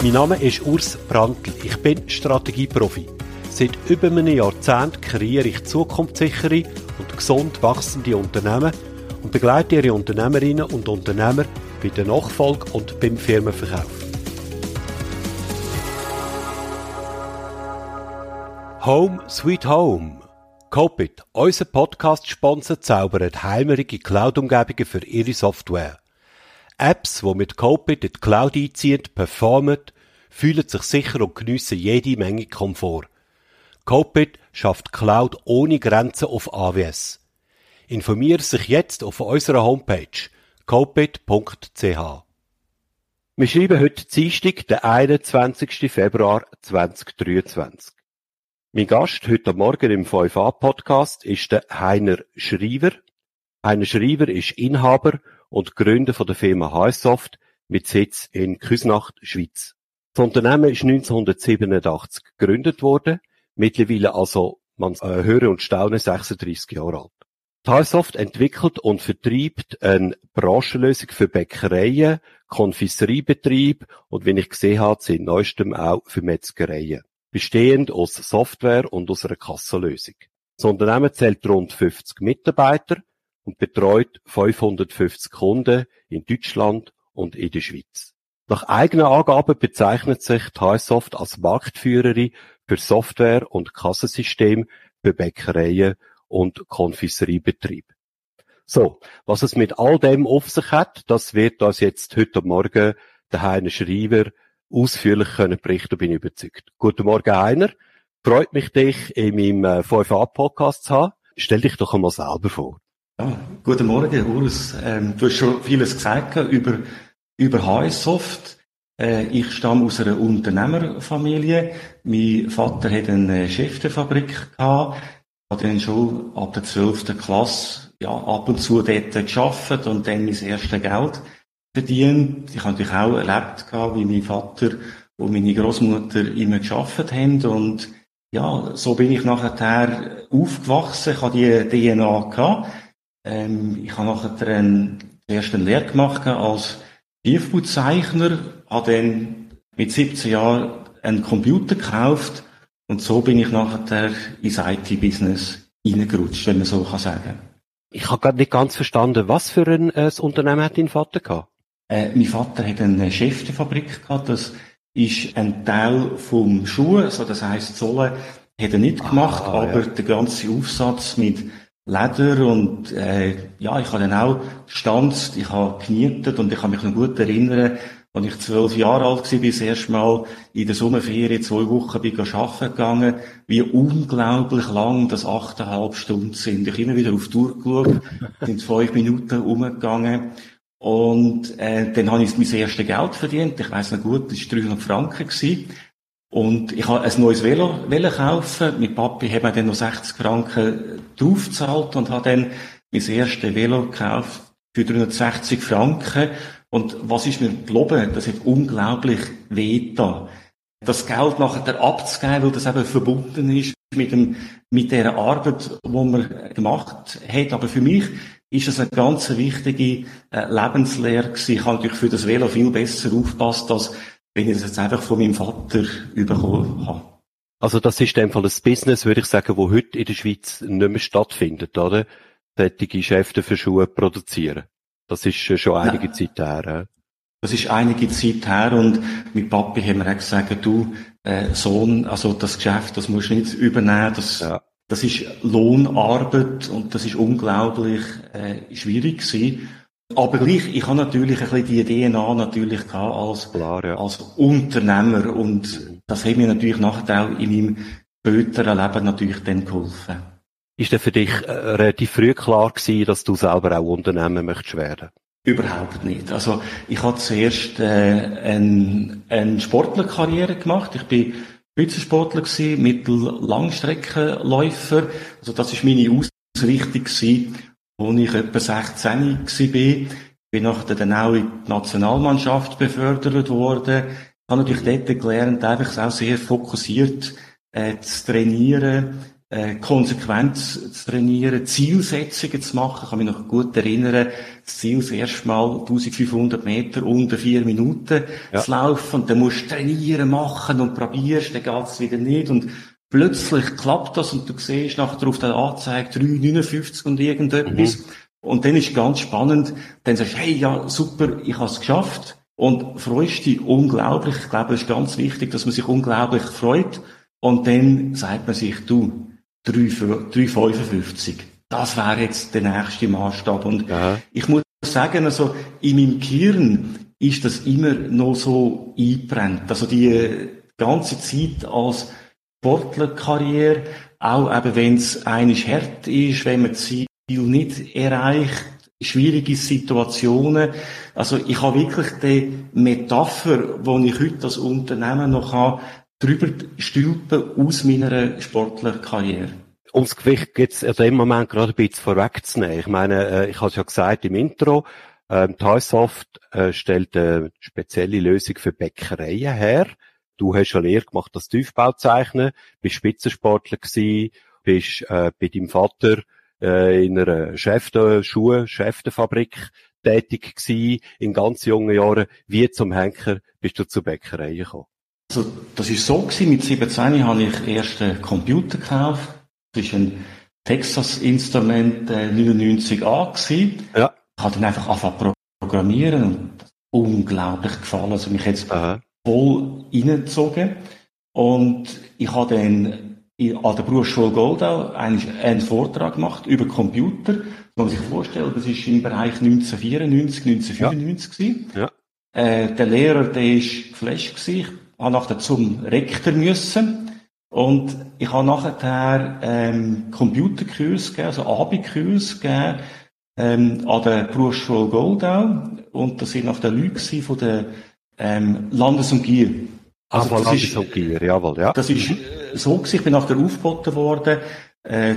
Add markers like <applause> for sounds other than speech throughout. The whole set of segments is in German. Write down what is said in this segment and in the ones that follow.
Mein Name ist Urs Brandl. Ich bin Strategieprofi. Seit über einem Jahrzehnt kreiere ich zukunftssichere und gesund wachsende Unternehmen und begleite ihre Unternehmerinnen und Unternehmer bei der Nachfolge und beim Firmenverkauf. Home Sweet Home. Copit, unser Podcast-Sponsor, zaubert heimerige Cloud-Umgebungen für ihre Software. Apps, die mit Copit in die Cloud einziehen, performen, fühlen sich sicher und geniessen jede Menge Komfort. Copit schafft Cloud ohne Grenzen auf AWS. Informiere sich jetzt auf unserer Homepage copit.ch. Wir schreiben heute Dienstag, den 21. Februar 2023. Mein Gast heute Morgen im 5a-Podcast ist der Heiner Schreiber. Heiner Schreiber ist Inhaber und Gründer von der Firma HSoft mit Sitz in Küsnacht, Schweiz. Das Unternehmen ist 1987 gegründet worden, mittlerweile also, man äh, höre und staune, 36 Jahre alt. Talsoft entwickelt und vertreibt eine Branchenlösung für Bäckereien, Konfiseriebetrieb und, wie ich gesehen habe, seit neuestem auch für Metzgereien. Bestehend aus Software und aus einer Kassenlösung. Das Unternehmen zählt rund 50 Mitarbeiter und betreut 550 Kunden in Deutschland und in der Schweiz. Nach eigenen Angaben bezeichnet sich Highsoft als Marktführerin für Software und Kassensystem für Bäckereien und Konfiseriebetrieb. So, was es mit all dem auf sich hat, das wird uns jetzt heute Morgen der Heiner Schreiber ausführlich können berichten, bin ich überzeugt. Guten Morgen, Heiner. Freut mich, dich in meinem 5a-Podcast zu haben. Stell dich doch einmal selber vor. Ja, guten Morgen, Urs. Ähm, du hast schon vieles gesagt über, über HSoft. Äh, ich stamme aus einer Unternehmerfamilie. Mein Vater hat eine Schäftefabrik gehabt habe dann schon ab der 12. Klasse ja, ab und zu dort geschafft und dann mein erstes Geld verdient. Ich habe natürlich auch erlebt, wie mein Vater und meine Großmutter immer geschafft haben und ja, so bin ich nachher aufgewachsen. Ich hatte die DNA gehabt. Ähm, ich habe nachher einen ersten Lehr gemacht als Tiefbauzeichner, habe dann mit 17 Jahren einen Computer gekauft und so bin ich nachher ins IT-Business reingerutscht, wenn man so kann sagen. Ich habe gerade nicht ganz verstanden, was für ein äh, Unternehmen hat dein Vater gehabt? Äh, mein Vater hat eine Schäftefabrik gehabt. Das ist ein Teil vom Schuh, also das heisst Zolle hat er nicht gemacht, ah, aber ja. der ganze Aufsatz mit Leder und äh, ja, ich habe dann auch gestanzt, ich habe genietet und ich kann mich noch gut erinnern, als ich zwölf Jahre alt war, bin das erste Mal in der Sommerferien zwei Wochen bin arbeiten gegangen, wie unglaublich lang das achteinhalb Stunden sind. Ich immer wieder auf die Tour geschaut, sind fünf Minuten umgegangen. Und äh, dann habe ich mein erstes Geld verdient. Ich weiß noch gut, das war 300 Franken. Gewesen. Und ich habe ein neues Velo, kaufen. Mit Papi hat mir dann noch 60 Franken draufgezahlt und habe dann mein erstes Velo gekauft für 360 Franken. Und was ist mir geloben? Das hat unglaublich weh da. Das Geld nachher abzugeben, weil das eben verbunden ist mit dem, mit der Arbeit, die man gemacht hat. Aber für mich ist es eine ganz wichtige äh, Lebenslehre gewesen. Ich habe natürlich für das Velo viel besser aufgepasst, als wenn ich das jetzt einfach von meinem Vater bekommen habe. Also das ist in dem Fall ein Business, würde ich sagen, wo heute in der Schweiz nicht mehr stattfindet, oder? Solche Geschäfte für Schuhe produzieren. Das ist schon einige ja. Zeit her. Das ist einige Zeit her und mit Papi haben wir auch gesagt, du, äh, Sohn, also das Geschäft, das musst du nicht übernehmen, das, ja. das ist Lohnarbeit und das ist unglaublich äh, schwierig gewesen. Aber gleich, ich habe natürlich ein bisschen die DNA natürlich gehabt als, Klar, ja. als Unternehmer und das hat mir natürlich nachher auch in meinem späteren Leben natürlich dann geholfen. Ist denn für dich äh, relativ früh klar gewesen, dass du selber auch Unternehmen möchtest werden? Überhaupt nicht. Also ich habe zuerst äh, eine, eine Sportlerkarriere gemacht. Ich bin Spitzensportler gewesen, Mittel-Langstreckenläufer. Also das ist meine Ausrichtung gewesen, als ich etwa 16 war. Bin nachher dann auch in die Nationalmannschaft befördert worden. Ich habe natürlich dort gelernt, einfach auch sehr fokussiert äh, zu trainieren, äh, konsequent zu trainieren, Zielsetzungen zu machen. Ich kann mich noch gut erinnern, das Ziel das erste Mal 1500 Meter unter vier Minuten ja. zu laufen und dann musst du trainieren, machen und probierst, dann geht's wieder nicht und plötzlich klappt das und du siehst nachher auf der Anzeige 3,59 und irgendetwas. Mhm. Und dann ist ganz spannend, dann sagst du, hey, ja, super, ich habe es geschafft. Und freust dich unglaublich. Ich glaube, es ist ganz wichtig, dass man sich unglaublich freut. Und dann sagt man sich, du, 3,55. Das wäre jetzt der nächste Maßstab. Und Aha. ich muss sagen, also in meinem Gehirn ist das immer noch so eingebrennt. Also die ganze Zeit als Sportlerkarriere, auch eben wenn es einisch hart ist, wenn man das Ziel nicht erreicht, schwierige Situationen. Also ich habe wirklich die Metapher, die ich heute als Unternehmen noch habe, drüber stülpen aus meiner Sportlerkarriere. Ums Gewicht geht's also im Moment gerade ein bisschen vorwegzunehmen. Ich meine, äh, ich habe es ja gesagt im Intro, ähm, Highsoft äh, stellt eine spezielle Lösung für Bäckereien her. Du hast ja Lehre gemacht als Tiefbauzeichner, bist Spitzensportler gewesen, bist äh, bei deinem Vater äh, in einer Schäfte, Schuhe, Schäftefabrik tätig gewesen, in ganz jungen Jahren. Wie zum Henker bist du zur Bäckerei gekommen? Also, das ist so gewesen. Mit 17 habe ich erst einen Computer gekauft. Das ist ein Texas Instrument äh, 99A gewesen. Ja. Ich habe dann einfach angefangen programmieren und unglaublich gefallen. Also mich jetzt Aha. Voll reingezogen. Und ich habe dann an der Berufsschule Goldau einen Vortrag gemacht über Computer. Das muss man sich vorstellen, das ist im Bereich 1994, 1995 ja. ja. Äh, der Lehrer, der ist geflasht gewesen habe nachher zum Rektor müssen. Und ich habe nachher ähm, Computerkurs gegeben, also Abendkurs gegeben, ähm, an der Berufsschule Goldau. Und das sind nach der Leute von der ähm, Landes- und Gier. Also ah, Landes- und Gier, jawohl, ja. Das ist so gewesen, ich bin nachher aufgeboten worden, äh,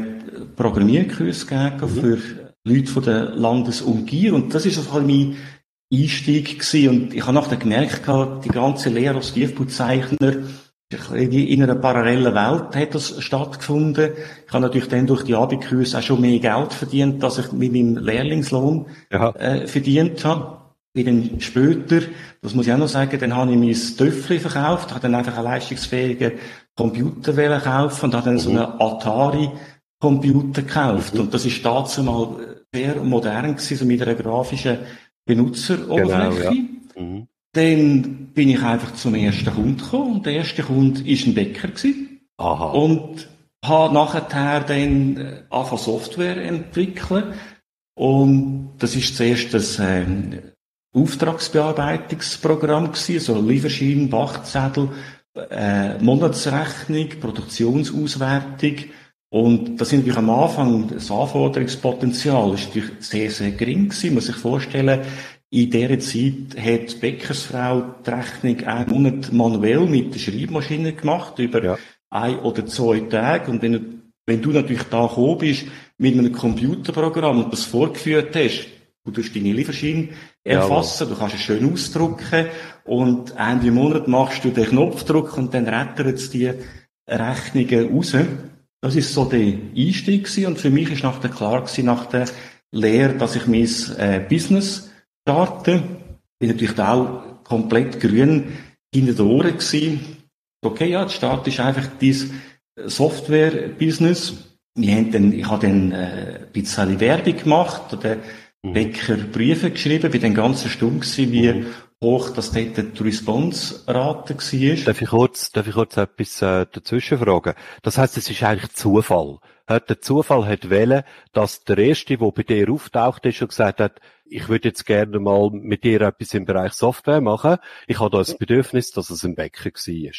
Programmierkurs gegeben mhm. für Leute von der Landes- und Gier. Und das ist also mein Einstieg gewesen. Und ich habe nachher gemerkt, die ganze Lehre als Tiefbauzeichner, in einer parallelen Welt hat das stattgefunden. Ich habe natürlich dann durch die Abendkurse auch schon mehr Geld verdient, als ich mit meinem Lehrlingslohn äh, verdient habe. Bin dann später, das muss ich auch noch sagen, dann habe ich mein Töffli verkauft, habe dann einfach einen leistungsfähigen Computer kaufen und habe dann mhm. so einen Atari Computer gekauft. Mhm. Und das ist dazu mal sehr modern gewesen, so mit einer grafischen Benutzeroberfläche. Genau, ja. mhm. Dann bin ich einfach zum ersten Kunden gekommen und der erste Kunde war ein Bäcker. Gewesen. Aha. Und habe nachher dann äh, angefangen Software entwickeln. Und das ist zuerst das ähm, Auftragsbearbeitungsprogramm gewesen, so Lieferschein, Bachzettel, äh, Monatsrechnung, Produktionsauswertung. Und das sind natürlich am Anfang, das Anforderungspotenzial ist natürlich sehr, sehr gering gewesen. Man muss sich vorstellen, in dieser Zeit hat die Bäckersfrau die Rechnung einen Monat manuell mit der Schreibmaschine gemacht, über ja. ein oder zwei Tage. Und wenn du, wenn du natürlich da gekommen bist, mit einem Computerprogramm und das vorgeführt hast, du tust deine Lieferscheine erfassen, Jawohl. du kannst es schön ausdrucken und Ende Monat machst du den Knopfdruck und dann rettert es die Rechnungen raus. Das ist so der Einstieg gewesen. und für mich ist nach der klar gewesen, nach der Lehre, dass ich mein äh, Business starte. Bin natürlich auch komplett grün hinter den Ohren gewesen. Okay, ja, der Start ist einfach dieses Software-Business. Wir haben dann, ich habe dann äh, ein bisschen Werbung gemacht, oder. Bäcker Briefe geschrieben, bin dann ganz stumm gewesen, wie mhm hoch, dass dort die Response-Rate war. Darf ich kurz, darf ich kurz etwas äh, dazwischen fragen? Das heisst, es ist eigentlich Zufall. Der Zufall hat wählen, dass der Erste, der bei dir auftaucht ist und gesagt hat, ich würde jetzt gerne mal mit dir etwas im Bereich Software machen. Ich habe da das Bedürfnis, dass es ein Bäcker war.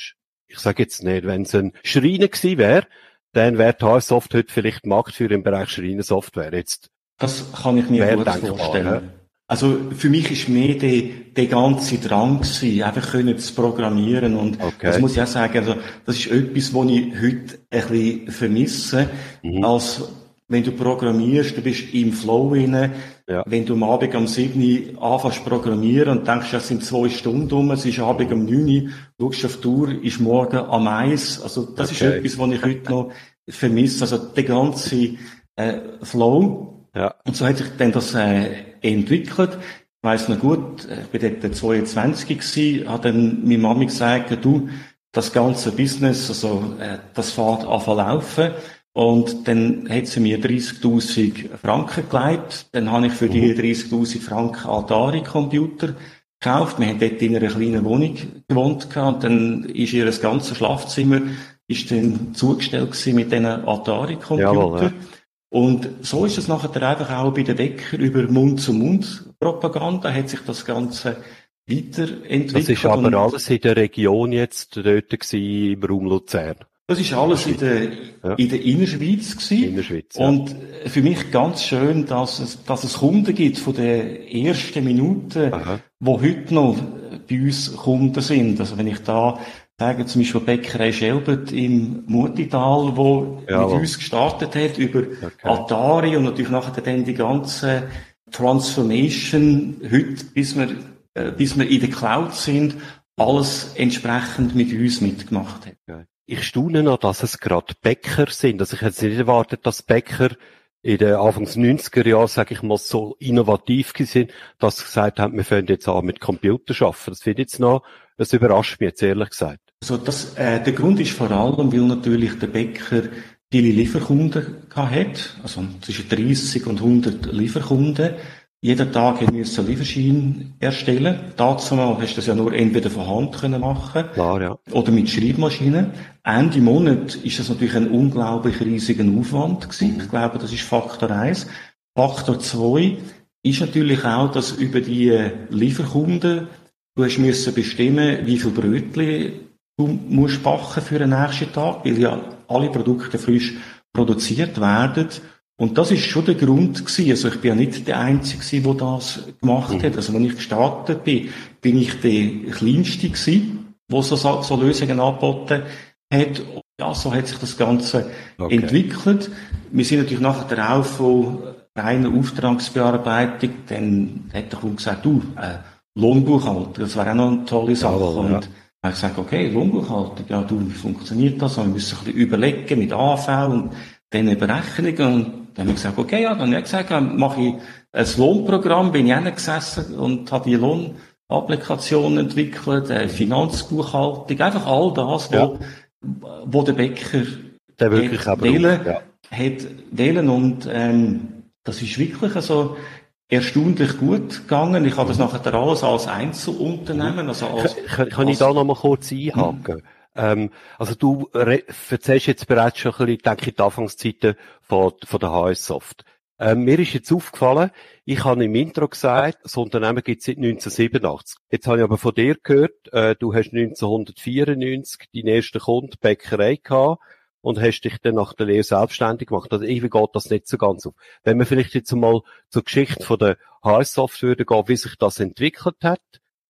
Ich sage jetzt nicht, wenn es ein Schreiner gewesen wäre, dann wäre die HSoft heute vielleicht Marktführer im Bereich Schreinersoftware. Jetzt das kann ich mir gut vorstellen. Also für mich ist mehr der, der ganze Drang gewesen, einfach können zu programmieren und okay. das muss ich auch sagen, also das ist etwas, was ich heute ein bisschen vermisse, mhm. als wenn du programmierst, du bist im Flow inne, ja. wenn du am Abend am 7 anfängst programmieren und denkst, es sind zwei Stunden um, es ist Abend um 9 schaust auf die Uhr, ist morgen am 1, also das okay. ist etwas, was ich heute noch vermisse, also der ganze äh, Flow. Ja. Und so hat sich dann das äh, entwickelt. Ich weiss noch gut, ich bin dort 22 gewesen, hat dann meine Mami gesagt, du, das ganze Business, also, äh, das fährt an laufen. Und dann hat sie mir 30.000 Franken gelegt. Dann habe ich für die 30.000 mhm. Franken Atari-Computer gekauft. Wir haben dort in einer kleinen Wohnung gewohnt und dann ist ihr das ganze Schlafzimmer ist dann zugestellt gewesen mit diesen Atari-Computern. Ja. Und so ist es nachher einfach auch bei den Bäcker über Mund-zu-Mund-Propaganda hat sich das Ganze weiterentwickelt. Das ist aber alles in der Region jetzt dort gewesen, im Raum Luzern. Das ist alles in der, ja. in der Innerschweiz gewesen. Innerschweiz, ja. Und für mich ganz schön, dass es, dass es Kunden gibt von den ersten Minuten, Aha. wo heute noch bei uns Kunden sind. Also wenn ich da sagen, zum Beispiel Bäckerei Schelbert im Murtital, wo ja, mit uns gestartet hat, über okay. Atari und natürlich nachher dann die ganze Transformation, heute, bis wir, äh, bis wir in der Cloud sind, alles entsprechend mit uns mitgemacht hat. Okay. Ich staune noch, dass es gerade Bäcker sind. Also ich hätte nicht erwartet, dass Bäcker in den Anfangs 90er Jahren, sage ich mal, so innovativ sind, dass sie gesagt haben, wir fangen jetzt an mit Computer arbeiten. Das finde ich jetzt noch, das überrascht mich jetzt ehrlich gesagt. Also das, äh, der Grund ist vor allem, weil natürlich der Bäcker viele Lieferkunden hat, also zwischen 30 und 100 Lieferkunden. Jeden Tag haben wir einen Lieferschein erstellen. Dazu hast du das ja nur entweder von Hand können machen Klar, ja. oder mit Schreibmaschinen. Ende Monat ist das natürlich ein unglaublich riesiger Aufwand gewesen. Ich glaube, das ist Faktor 1. Faktor 2 ist natürlich auch, dass über die Lieferkunden du hast müssen bestimmen, wie viel Brötchen du musst backen für den nächsten Tag, weil ja alle Produkte frisch produziert werden. Und das ist schon der Grund gewesen. Also ich bin ja nicht der Einzige, der das gemacht mhm. hat. Also wenn ich gestartet bin, bin ich der Kleinste gewesen, der so, so Lösungen angeboten hat. Ja, so hat sich das Ganze okay. entwickelt. Wir sind natürlich nachher auch von reiner Auftragsbearbeitung, dann hat der Kunde gesagt, du, äh, Lohnbuchhalter, das wäre auch noch eine tolle Sache. Ja, ja. Und habe ich gesagt, okay, Lohnbuchhaltung, ja, du, wie funktioniert das? Und wir müssen ein bisschen überlegen mit AV und diesen Berechnungen. Und dann habe ich gesagt, okay, ja, dann habe ich gesagt, dann mache ich ein Lohnprogramm, bin ich gesessen und habe die Lohnapplikation entwickelt, äh, Finanzbuchhaltung, einfach all das, ja. wo, wo der Bäcker der wirklich hat wählen, ja. hat wählen und ähm, das ist wirklich so, erstaunlich gut gegangen. Ich habe das nachher alles als Einzelunternehmen, also als, Kann, kann ich da noch mal kurz einhaken? Mhm. Ähm, also du erzählst jetzt bereits schon ein bisschen, denke ich, die Anfangszeiten von, von der HS Soft. Ähm, mir ist jetzt aufgefallen, ich habe im Intro gesagt, das Unternehmen gibt es seit 1987. Jetzt habe ich aber von dir gehört, äh, du hast 1994 deinen ersten Kunden Bäckerei gehabt und hast dich dann nach der Lehre selbstständig gemacht. Also irgendwie geht das nicht so ganz auf. Wenn wir vielleicht jetzt mal zur Geschichte von der HS-Software gehen, wie sich das entwickelt hat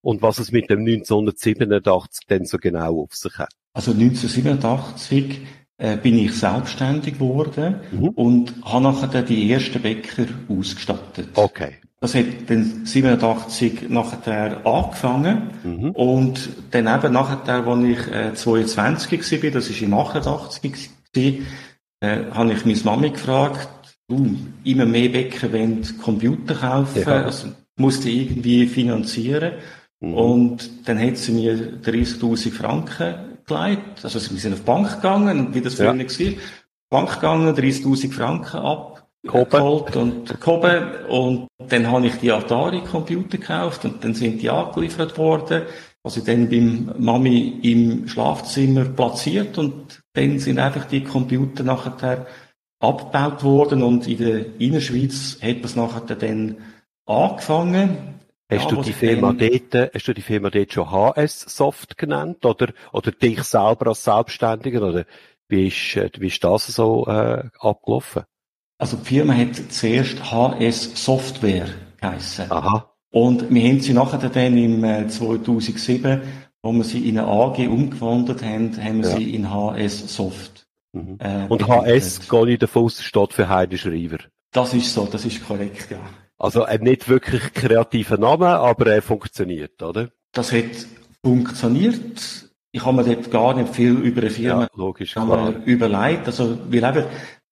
und was es mit dem 1987 denn so genau auf sich hat. Also 1987 äh, bin ich selbstständig geworden mhm. und habe nachher die ersten Bäcker ausgestattet. Okay. Das hat dann 87 nachher angefangen. Mhm. Und dann eben nachher, als ich äh, 22 war, das war im 88 gewesen, äh, habe ich meine Mami gefragt, du, immer mehr Bäcker wollen Computer kaufen, ja. also musste irgendwie finanzieren. Mhm. Und dann hat sie mir 30.000 Franken gelegt. Also wir sind auf die Bank gegangen, wie das früher ja. war. Bank gegangen, 30.000 Franken ab geholt und gehoben. Und dann habe ich die Atari-Computer gekauft und dann sind die angeliefert worden. Also dann beim Mami im Schlafzimmer platziert und dann sind einfach die Computer nachher abgebaut worden und in der Innerschweiz hat das nachher dann angefangen. Hast ja, du die Firma dort, hast du die Firma dort schon HS Soft genannt oder, oder dich selber als Selbstständiger oder wie ist, äh, wie ist das so, äh, abgelaufen? Also die Firma hat zuerst HS Software geheissen. Aha. Und wir haben sie nachher dann im 2007, äh, wo wir sie in eine AG umgewandelt haben, haben wir ja. sie in HS Soft. Mhm. Äh, Und HS, gehe ich davon aus, steht für Heide Schreiber. Das ist so, das ist korrekt, ja. Also ein nicht wirklich kreativer Name, aber er funktioniert, oder? Das hat funktioniert. Ich habe mir dort gar nicht viel über eine Firma ja, logisch, überlegt. Also, weil eben,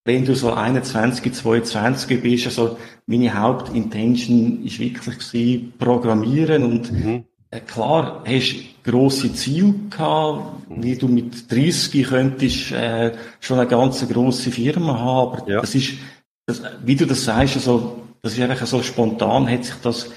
wenn du so 21, 22 bist, also meine Hauptintention ist wirklich gewesen, Programmieren und mhm. äh, klar, hast grosse Ziele gehabt, wie du mit 30 könntest äh, schon eine ganz grosse Firma haben, aber ja. das ist, das, wie du das sagst, also das ist einfach so spontan hat sich das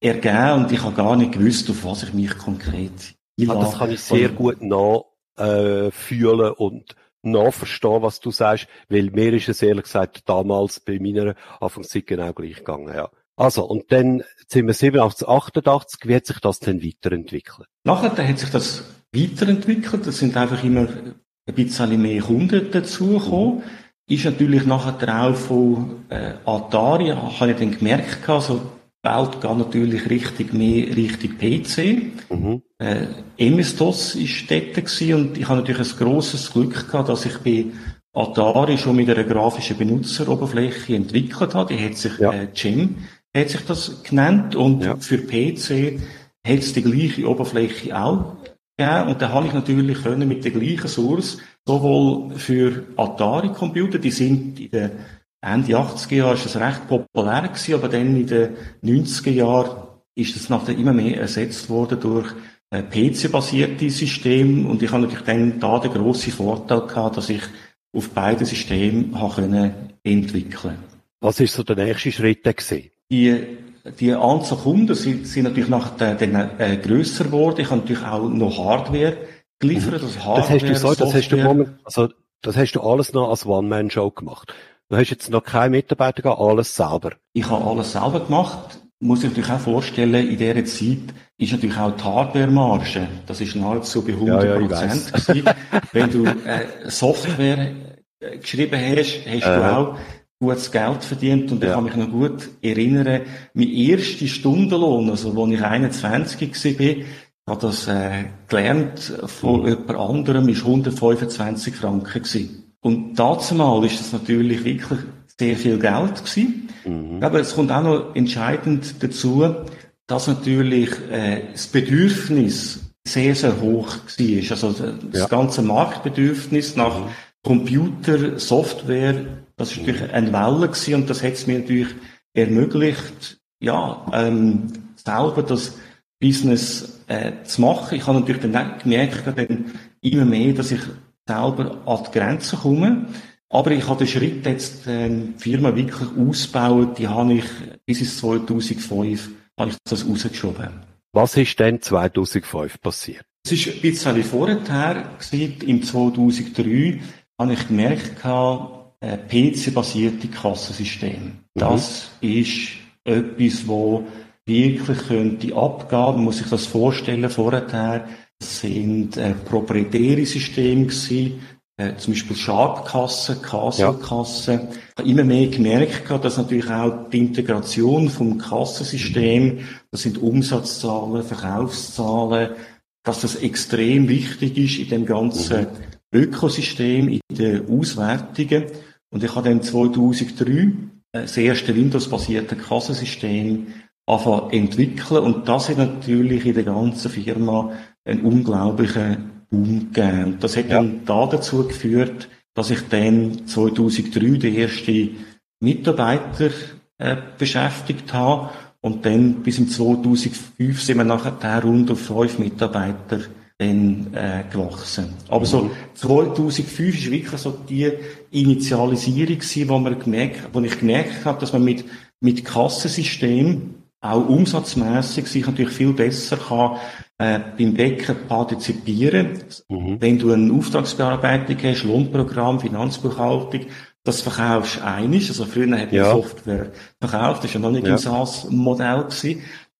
ergeben und ich habe gar nicht gewusst, auf was ich mich konkret einlasse. Ah, das kann ich sehr und, gut nachfühlen äh, und nachverstehen, was du sagst, weil mir ist es ehrlich gesagt damals bei meiner Anfangszeit genau gleich gegangen, ja. Also, und dann sind wir 87, 88, wie hat sich das denn weiterentwickelt? Nachher hat sich das weiterentwickelt, es sind einfach immer ein bisschen mehr Kunden dazugekommen. Mhm. Ist natürlich nachher auch von äh, Atari, habe ich dann gemerkt, also Welt geht natürlich richtig mehr Richtung PC. Mhm. Äh, MS-DOS ist dort gewesen und ich habe natürlich ein grosses Glück gehabt, dass ich bei Atari schon mit einer grafischen Benutzeroberfläche entwickelt habe. Die hat sich ja. äh, Gem, hat sich das genannt und ja. für PC hat es die gleiche Oberfläche auch gegeben und da habe ich natürlich können mit der gleichen Source sowohl für Atari-Computer, die sind in den Ende 80er Jahren ist das recht populär gewesen, aber dann in den 90er Jahren ist das nachher immer mehr ersetzt worden durch PC-basierte Systeme und ich habe natürlich dann da den grossen Vorteil gehabt, dass ich auf beiden Systemen habe können entwickeln. Was ist so der nächste Schritt gewesen? Die, die Anzahl Kunden sind, sind natürlich nachher dann äh, grösser geworden. Ich habe natürlich auch noch Hardware geliefert. Mhm. Also Hardware, das hast du so, das hast du moment, also das hast du alles noch als One-Man-Show gemacht. Du hast jetzt noch keine Mitarbeiter gehabt, alles selber. Ich habe alles selber gemacht. Muss ich natürlich auch vorstellen, in dieser Zeit ist natürlich auch die Hardware-Marge, das ist nahezu bei 100 ja, ja, Wenn du äh, Software äh, geschrieben hast, hast äh. du auch gutes Geld verdient und ja. ich kann mich noch gut erinnern, mein erster Stundenlohn, also als ich 21 war, habe das äh, gelernt von mhm. jemand anderem, ist 125 Franken gewesen. Und dazu mal ist das natürlich wirklich sehr viel Geld gewesen. Mhm. Aber es kommt auch noch entscheidend dazu, dass natürlich äh, das Bedürfnis sehr, sehr hoch war. Also das ja. ganze Marktbedürfnis nach mhm. Computer, Software, das ist natürlich eine Welle gewesen und das hat es mir natürlich ermöglicht, ja, ähm, selber das Business äh, zu machen. Ich habe natürlich dann gemerkt, dann immer mehr, dass ich selber an die Grenzen komme. Aber ich habe den Schritt jetzt, äh, die Firma wirklich ausbauen, die habe ich bis ins 2005 habe ich das rausgeschoben. Was ist denn 2005 passiert? Es ist ein bisschen vorher, gewesen, im 2003, habe ich gemerkt, äh, PC-basierte Kassensysteme. Mhm. Das ist etwas, wo wirklich könnte abgehen. Man muss sich das vorstellen, vorher, sind äh, proprietäre Systeme gewesen, äh, zum Beispiel Sharp-Kassen, Castle-Kassen. Ja. Ich habe immer mehr gemerkt, dass natürlich auch die Integration vom Kassensystem, das sind Umsatzzahlen, Verkaufszahlen, dass das extrem wichtig ist in dem ganzen mhm. Ökosystem, in den Auswertungen. Und ich habe dann 2003 das erste Windows-basierte Kassensystem anfangen entwickeln und das hat natürlich in der ganzen Firma einen unglaublichen Boom gegeben. Und das hat ja. dann da dazu geführt, dass ich dann 2003 den ersten Mitarbeiter äh, beschäftigt habe und dann bis im 2005 sind wir nachher rund auf fünf Mitarbeiter dann äh, gewachsen. Aber mhm. so 2005 ist wirklich so die Initialisierung gewesen, wo, man gemerkt, wo ich gemerkt habe, dass man mit, mit Kassensystem auch umsatzmäßig sich natürlich viel besser kann äh, beim Decken partizipieren. Mhm. Wenn du eine Auftragsbearbeitung hast, Lohnprogramm, Finanzbuchhaltung, das verkaufst du einig. Also früher hat man ja. Software verkauft, das war ja noch nicht ja. im SaaS-Modell.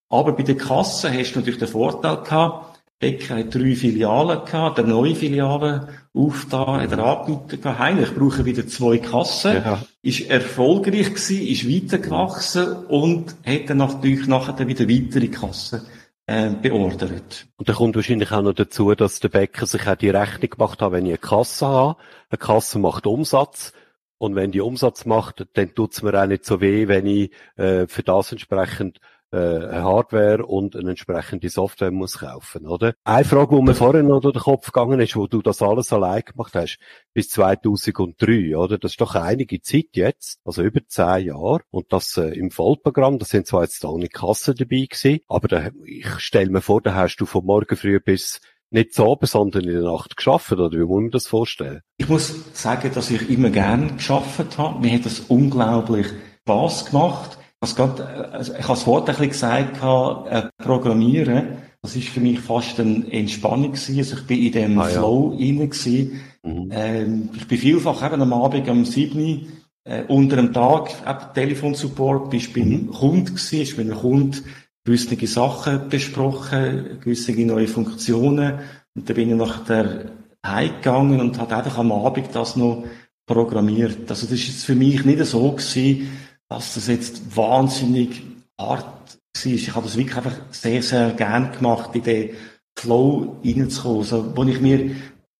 Aber bei der Kasse hast du natürlich den Vorteil gehabt, Bäcker hat drei Filialen gehabt, eine neue Filiale aufgetan, hat er angerufen, heim, ich brauche wieder zwei Kassen. Ja. Ist erfolgreich gewesen, ist weitergewachsen und hat dann natürlich nachher wieder weitere Kassen beordert. Und da kommt wahrscheinlich auch noch dazu, dass der Bäcker sich auch die Rechnung gemacht hat, wenn ich eine Kasse habe. Eine Kasse macht Umsatz. Und wenn die Umsatz macht, dann tut's mir auch nicht so weh, wenn ich äh, für das entsprechend äh, Hardware und eine entsprechende Software muss kaufen, oder? Eine Frage, die mir vorhin noch durch den Kopf gegangen ist, wo du das alles allein gemacht hast, bis 2003, oder? Das ist doch einige Zeit jetzt, also über zehn Jahre. Und das äh, im Vollprogramm, da sind zwar jetzt auch nicht Kassen dabei gewesen, aber da, ich stelle mir vor, da hast du von morgen früh bis nicht zu oben, sondern in der Nacht geschafft, oder wie muss man das vorstellen? Ich muss sagen, dass ich immer gern geschafft habe. Mir hat das unglaublich Spaß gemacht. Also gerade, also ich habe es vorhin ein bisschen gesagt, äh, Programmieren, das ist für mich fast eine Entspannung gewesen. Also ich bin in dem ah, Flow ja. rein gewesen. Mhm. Ähm, ich bin vielfach eben am Abend um 7 äh, unter dem Tag, eben Telefonsupport, bist beim mhm. Kunden gewesen, ist mit einem Kunden gewisse Sachen besprochen, gewisse neue Funktionen. Und dann bin ich nachher heimgegangen und habe einfach am Abend das noch programmiert. Also das ist jetzt für mich nicht so gewesen, dass das jetzt wahnsinnig hart war. Ich habe das wirklich einfach sehr, sehr gern gemacht, in den Flow reinzukommen. Also, wo ich mir,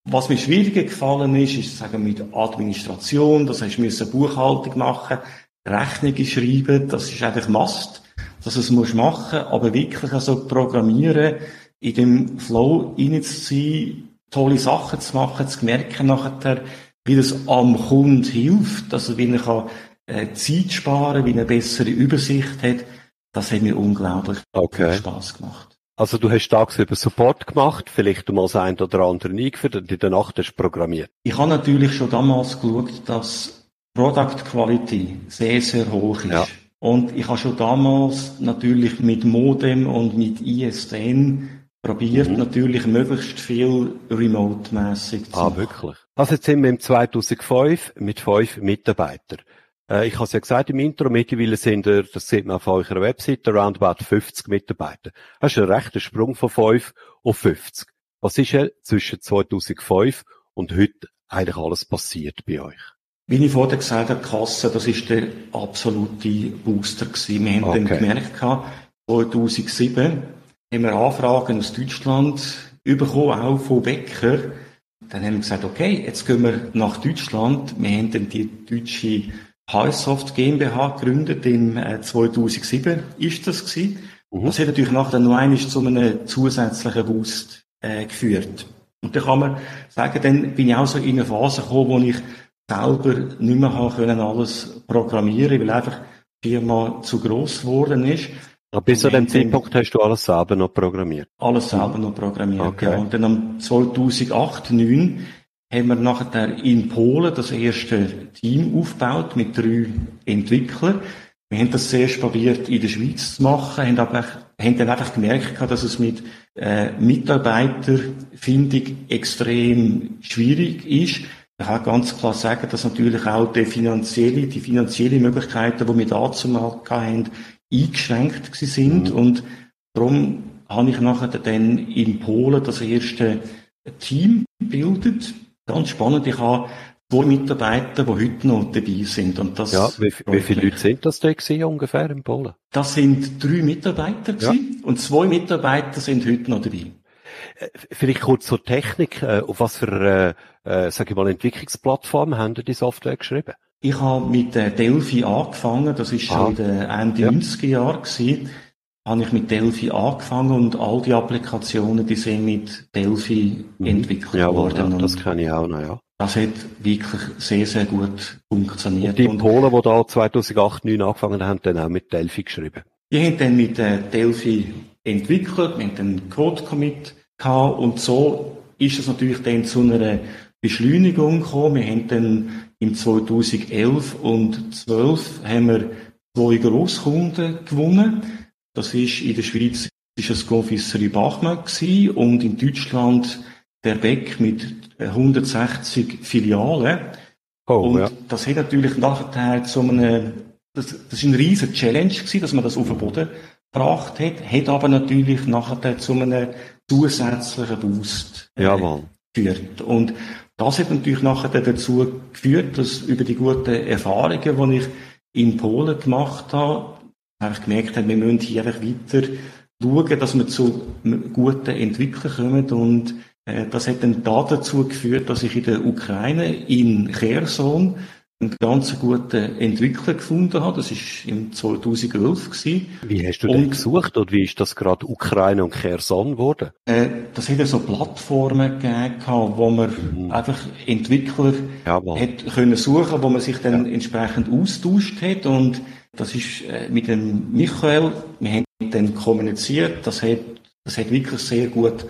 was mir schwieriger gefallen ist, ist, sagen, mit Administration, das heißt, müssen Buchhaltung machen, Rechnungen schreiben, das ist einfach Mast, dass es muss machen, aber wirklich also programmieren, in dem Flow reinzuziehen, tolle Sachen zu machen, zu merken nachher, wie das am Kunden hilft, also wie er kann Zeit sparen, wie eine bessere Übersicht hat, das hat mir unglaublich okay. viel Spaß gemacht. Also du hast tagsüber Support gemacht, vielleicht mal das ein oder andere eingeführt und in der Nacht hast du programmiert. Ich habe natürlich schon damals geschaut, dass Product Quality sehr, sehr hoch ist. Ja. Und ich habe schon damals natürlich mit Modem und mit ISDN probiert, mhm. natürlich möglichst viel remote-mässig zu ah, machen. Ah, wirklich? Also jetzt sind wir im 2005 mit fünf Mitarbeitern. Äh, ich habe es ja gesagt im Intro, mittlerweile sind er, das sieht man auf eurer Webseite, roundabout 50 Mitarbeiter. Das ist ein rechter Sprung von 5 auf 50. Was ist ja zwischen 2005 und heute eigentlich alles passiert bei euch? Wie ich vorher gesagt habe, Kasse, das ist der absolute Booster gewesen. Wir haben okay. dann gemerkt, 2007 haben wir Anfragen aus Deutschland bekommen, auch von Bäcker. Dann haben wir gesagt, okay, jetzt gehen wir nach Deutschland. Wir haben dann die deutsche Highsoft GmbH gegründet im 2007 äh, ist das gewesen. Mhm. Das hat natürlich nachher noch einmal zu einem zusätzlichen Boost äh, geführt. Und da kann man sagen, dann bin ich auch so in eine Phase gekommen, wo ich selber nicht mehr haben können alles programmieren, weil einfach die Firma zu gross geworden ist. Aber bis zu dem Zeitpunkt hast du alles selber noch programmiert? Alles selber noch programmiert, okay. ja. Und dann am 2008, 2009 haben wir nachher in Polen das erste Team aufgebaut mit drei Entwicklern. Wir haben das zuerst probiert in der Schweiz zu machen, haben, aber, haben dann einfach gemerkt, dass es mit äh, Mitarbeiterfindung extrem schwierig ist. Ich kann ganz klar sagen, dass natürlich auch die finanzielle, die finanzielle Möglichkeiten, die wir dazu mal hatten, eingeschränkt sind. Mhm. Und darum habe ich nachher dann in Polen das erste Team gebildet Ganz spannend. Ich habe zwei Mitarbeiter, die heute noch dabei sind. Und das ja, wie, wie viele Leute sind das da gewesen, ungefähr in Polen? Das sind drei Mitarbeiter gewesen, ja. und zwei Mitarbeiter sind heute noch dabei. Äh, vielleicht kurz zur Technik. Äh, auf was für, äh, äh, sag ich mal, Entwicklungsplattform haben die Software geschrieben? Ich habe mit Delphi angefangen. Das ist schon ah. in den Ende ja. 90er Jahren gewesen habe ich mit Delphi angefangen und all die Applikationen, die sind mit Delphi mhm. entwickelt ja, worden. Ja, das kann ich auch noch, ja. Das hat wirklich sehr, sehr gut funktioniert. Und die und Polen, die da 2008, 2009 angefangen haben, dann auch mit Delphi geschrieben? Die haben dann mit äh, Delphi entwickelt, mit einem Code-Commit gehabt und so ist es natürlich dann zu einer Beschleunigung gekommen. Wir haben dann im 2011 und 2012 haben wir zwei Grosskunden gewonnen das ist in der Schweiz ist es Confiserie Bachmann gewesen und in Deutschland der Beck mit 160 Filialen. Oh, und ja. das hat natürlich nachher zu einem, das, das ist ein riesen Challenge gewesen, dass man das auf den Boden gebracht hat, hat aber natürlich nachher zu einem zusätzlichen Boost äh, geführt. Und das hat natürlich nachher dazu geführt, dass über die guten Erfahrungen, die ich in Polen gemacht habe, ich gemerkt habe, wir müssen hier einfach weiter schauen, dass wir zu guten Entwicklern kommen. Und äh, das hat dann dazu geführt, dass ich in der Ukraine in Kherson einen ganz guten Entwickler gefunden habe. Das ist im 2011 gewesen. Wie hast du den gesucht oder wie ist das gerade Ukraine und Kherson geworden? Äh, das hat ja so Plattformen gegeben, wo man mhm. einfach Entwickler hat können suchen, wo man sich dann ja. entsprechend austauscht hat und das ist äh, mit dem Michael, wir haben dann kommuniziert, das hat, das hat wirklich sehr gut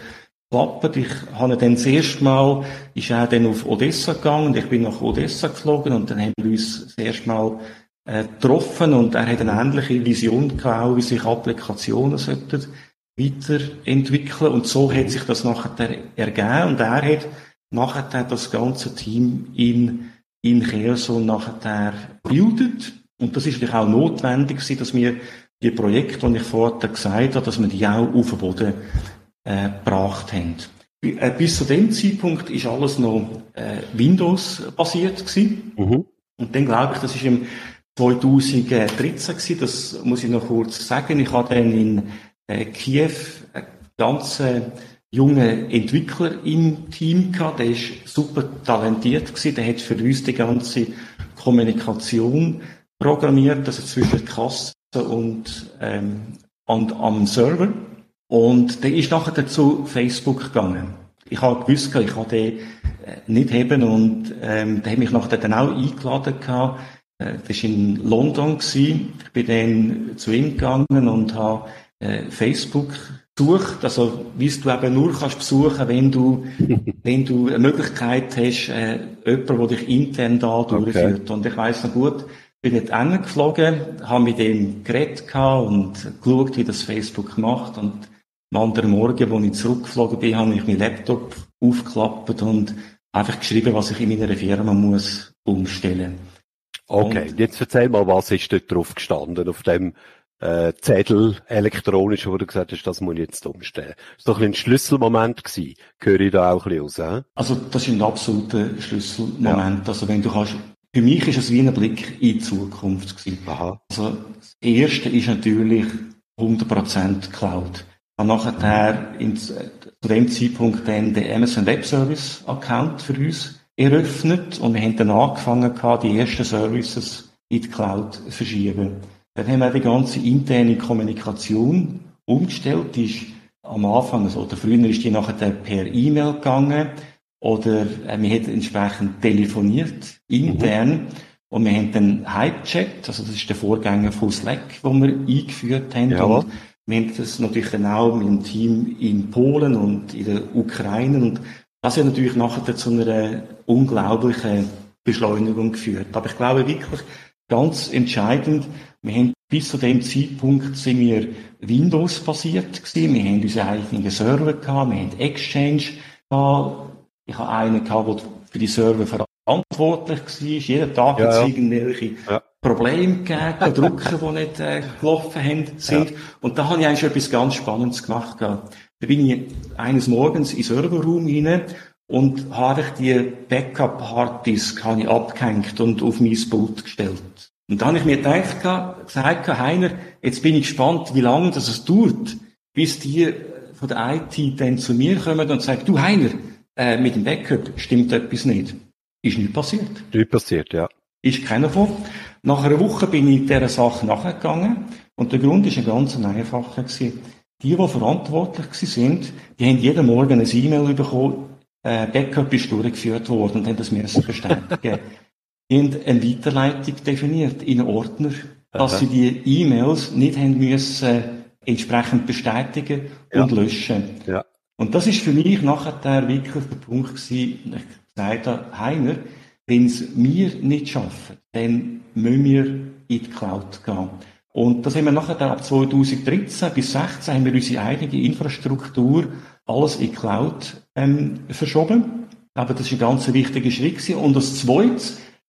geklappt. Ich habe dann das erste Mal, ist er dann auf Odessa gegangen und ich bin nach Odessa geflogen und dann haben wir uns das erste Mal äh, getroffen und er hat eine ähnliche Vision gehabt, wie sich Applikationen sollten weiterentwickeln und so hat sich das nachher ergeben und er hat nachher das ganze Team in, in Cherson nachher gebildet und das ist natürlich auch notwendig dass wir die Projekte, die ich vorher gesagt habe, dass wir die auch auf den Boden äh, gebracht haben. Äh, bis zu dem Zeitpunkt ist alles noch äh, Windows-basiert gewesen. Mhm. Und dann glaube ich, das ist im 2013 gewesen, das muss ich noch kurz sagen. Ich hatte dann in äh, Kiew einen ganz äh, jungen Entwickler im Team gehabt, der ist super talentiert gewesen, der hat für uns die ganze Kommunikation programmiert, also zwischen Kasse und, ähm, und am Server. Und der ist nachher zu Facebook gegangen. Ich habe gewusst, ich kann den äh, nicht haben und ähm, der hat mich nachher dann auch eingeladen gehabt. Äh, das war in London. Gewesen. Ich bin dann zu ihm gegangen und habe äh, Facebook besucht. Also, wie du eben nur kannst besuchen, wenn du, <laughs> wenn du eine Möglichkeit hast, äh, jemanden, der dich intern da durchführt. Okay. Und ich weiss noch gut, bin dort hingeflogen, habe mit ihm geredet und geschaut, wie das Facebook macht und am anderen Morgen, als ich zurückgeflogen bin, habe ich meinen Laptop aufgeklappt und einfach geschrieben, was ich in meiner Firma muss umstellen. Okay, und, jetzt erzähl mal, was ist dort drauf gestanden, auf dem äh, Zettel elektronisch, wo du gesagt hast, das muss ich jetzt umstellen. Das ist doch ein Schlüsselmoment gewesen. Höre ich da auch ein bisschen raus? He? Also, das ist ein absoluter Schlüsselmoment. Ja. Also, wenn du kannst, für mich ist es wie ein Blick in die Zukunft gewesen. Aha. Also, das erste ist natürlich 100% Cloud habe nachher in, zu dem Zeitpunkt dann den Amazon Web Service Account für uns eröffnet und wir haben dann angefangen, die ersten Services in die Cloud zu verschieben. Dann haben wir die ganze interne Kommunikation umgestellt, die ist am Anfang, also, oder früher ist die nachher per E-Mail gegangen, oder äh, wir haben entsprechend telefoniert, intern, mhm. und wir haben dann Hype-Chat, also das ist der Vorgänger von Slack, wo wir eingeführt haben, ja. und wir haben das natürlich auch mit dem Team in Polen und in der Ukraine und das hat natürlich nachher zu einer unglaublichen Beschleunigung geführt. Aber ich glaube wirklich ganz entscheidend, wir haben bis zu dem Zeitpunkt sind wir Windows-basiert gewesen. Wir haben unsere eigenen Server gehabt, wir haben Exchange gehabt. Ich habe einen gehabt, der für die Server verantwortlich war. Jeden Tag ja, ja. irgendwelche ja. Probleme gegeben, <laughs> Drucker, die nicht äh, gelaufen haben, sind. Ja. Und da habe ich eigentlich etwas ganz Spannendes gemacht. Da bin ich eines Morgens in den Serverraum rein und habe die Backup-Harddisk abgehängt und auf mein Pult gestellt. Und dann habe ich mir gedacht, gesagt, Heiner, jetzt bin ich gespannt, wie lange das es dauert, bis die von der IT dann zu mir kommen und sagen, du Heiner, äh, mit dem Backup stimmt etwas nicht. Ist nicht passiert. Nicht passiert, ja. Ist keiner von. Nach einer Woche bin ich dieser Sache nachgegangen und der Grund ist ein ganz einfacher gewesen. Die, die verantwortlich sind, die haben jeden Morgen ein E-Mail bekommen, äh, Backup ist durchgeführt worden und haben das müssen bestätigen. <laughs> die haben eine Weiterleitung definiert in einen Ordner, dass Aha. sie die E-Mails nicht haben müssen äh, entsprechend bestätigen und ja. löschen. Ja. Und das ist für mich nachher wirklich der Punkt gewesen, gesagt habe, Heiner, wenn es wir nicht schaffen, dann müssen wir in die Cloud gehen. Und das haben wir nachher dann ab 2013 bis 2016 haben wir unsere eigene Infrastruktur alles in die Cloud ähm, verschoben. Aber das ist ein ganz wichtiger Schritt gewesen. Und das Zweite,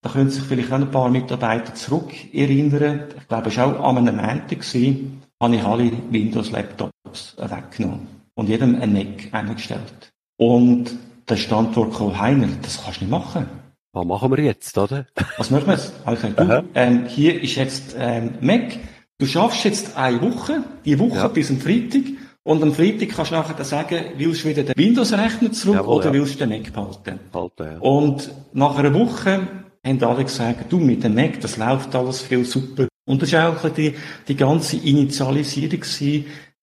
da können sich vielleicht auch ein paar Mitarbeiter zurück erinnern. Ich glaube, es war auch am Montag gewesen. habe ich alle Windows-Laptops weggenommen und jedem ein Mac eingestellt. Und da ist die Antwort gekommen, Heiner, das kannst du nicht machen. Was machen wir jetzt, oder? Was machen wir jetzt? Also, du, ähm, hier ist jetzt ähm, Mac. Du schaffst jetzt eine Woche, die Woche ja. bis am Freitag. Und am Freitag kannst du nachher sagen, willst du wieder den Windows-Rechner zurück Jawohl, oder ja. willst du den Mac behalten? behalten ja. Und nach einer Woche haben alle gesagt, du mit dem Mac, das läuft alles viel super. Und das war auch die, die ganze Initialisierung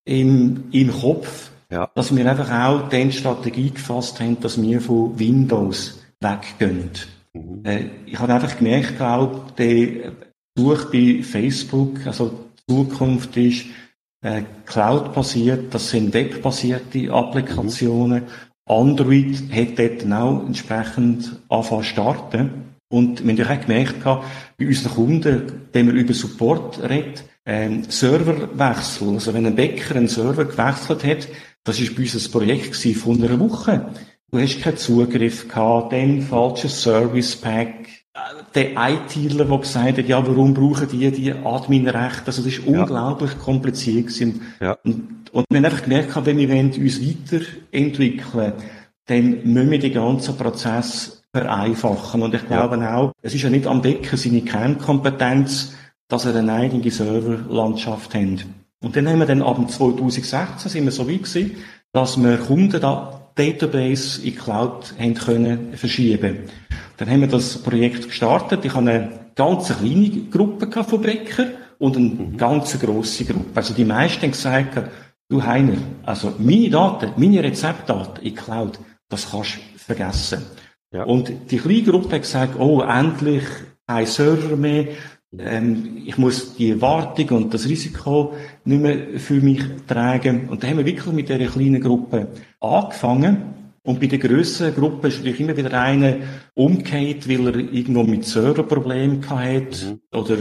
im, im Kopf, ja. dass wir einfach auch die Strategie gefasst haben, dass wir von Windows weggehen. Mhm. Äh, ich habe einfach gemerkt, auch der Such bei Facebook, also die Zukunft ist äh, Cloud-basiert, das sind webbasierte Applikationen. Mhm. Android hat dort auch entsprechend anfangen starten. Und wir haben auch gemerkt, bei unseren Kunden, wenn wir über Support reden, ähm, Serverwechsel, also wenn ein Bäcker einen Server gewechselt hat, das war bei uns ein Projekt von einer Woche. Du hast keinen Zugriff gehabt, dann falsches Service Pack, der ITler, der gesagt hat, ja, warum brauchen die die Adminrechte? Also, das ist ja. unglaublich kompliziert gewesen. Ja. Und, und wir haben einfach gemerkt, wenn wir uns weiterentwickeln, dann müssen wir den ganzen Prozess vereinfachen. Und ich glaube ja. auch, es ist ja nicht am Decken seine Kernkompetenz, dass er eine eigene Serverlandschaft hat. Und dann haben wir dann ab 2016 sind wir so weit gewesen, dass wir Kunden da Database in Cloud haben können verschieben. Dann haben wir das Projekt gestartet. Ich habe eine ganz kleine Gruppe von Bäcker und eine mhm. ganz grosse Gruppe. Also die meisten haben gesagt, du Heiner, also meine Daten, meine Rezeptdaten in Cloud, das kannst du vergessen. Ja. Und die kleine Gruppe hat gesagt, oh, endlich ein Server mehr, ähm, ich muss die Wartung und das Risiko nicht mehr für mich tragen. Und da haben wir wirklich mit dieser kleinen Gruppe angefangen. Und bei der grösseren Gruppe ist natürlich immer wieder einer umgekehrt, weil er irgendwo mit Serverproblemen hatte mhm. oder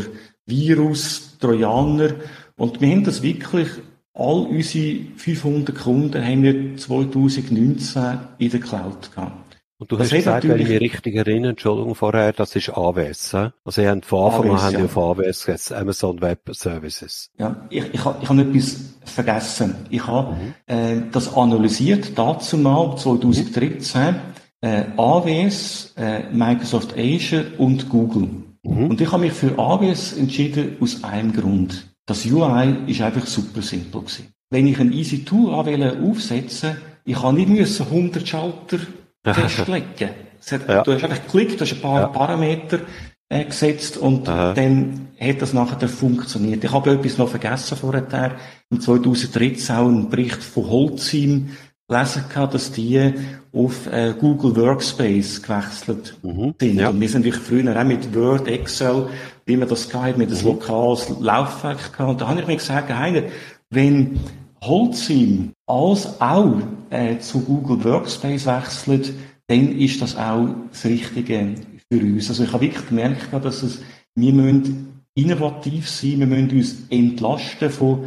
Virus, Trojaner. Und wir haben das wirklich, all unsere 500 Kunden haben wir 2019 in der Cloud gehabt. Und du das hast gesagt, wenn ich mich richtig erinnere, Entschuldigung vorher, das ist AWS. He? Also, ihr habt von Anfang an haben ja. auf AWS gesetzt, Amazon Web Services. Ja, ich, ich, ich habe etwas vergessen. Ich habe mhm. äh, das analysiert, dazu mal 2013, mhm. äh, AWS, äh, Microsoft Azure und Google. Mhm. Und ich habe mich für AWS entschieden aus einem Grund. Das UI ist einfach super simpel gewesen. Wenn ich ein Easy Tool aufsetzen ich habe nicht müssen 100 Schalter festlegen. Hat, ja. Du hast einfach geklickt, du hast ein paar ja. Parameter äh, gesetzt und Aha. dann hat das nachher funktioniert. Ich habe etwas noch vergessen vorher. Im 2013 auch einen Bericht von Holcim gelesen gehabt, dass die auf äh, Google Workspace gewechselt mhm. sind. Ja. Und wir sind natürlich früher auch mit Word, Excel, wie man das gehabt mit mhm. ein lokales Laufwerk gehabt. Und da habe ich mir gesagt, hey, wenn Holcim alles auch äh, zu Google Workspace wechselt, dann ist das auch das Richtige für uns. Also ich habe wirklich gemerkt, dass es, wir müssen innovativ sein, wir müssen uns entlasten von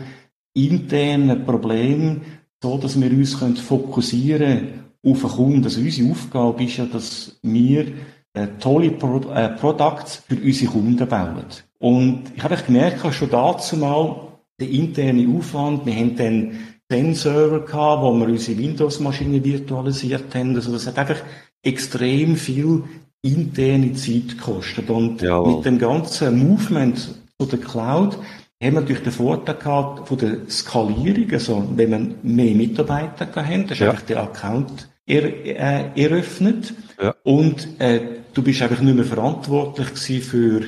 internen Problemen, so dass wir uns können fokussieren auf den Kunden. Also unsere Aufgabe ist ja, dass wir äh, tolle Pro äh, Products für unsere Kunden bauen. Und ich habe gemerkt, schon dazu mal den internen Aufwand, wir haben dann den Server gehabt, wo wir unsere Windows-Maschine virtualisiert haben. Also das hat einfach extrem viel interne Zeit gekostet. Und Jawohl. mit dem ganzen Movement zu der Cloud haben wir natürlich den Vorteil gehabt von der Skalierung. Also wenn man mehr Mitarbeiter haben, das ist ja. einfach der Account äh, eröffnet. Ja. Und äh, du bist einfach nicht mehr verantwortlich für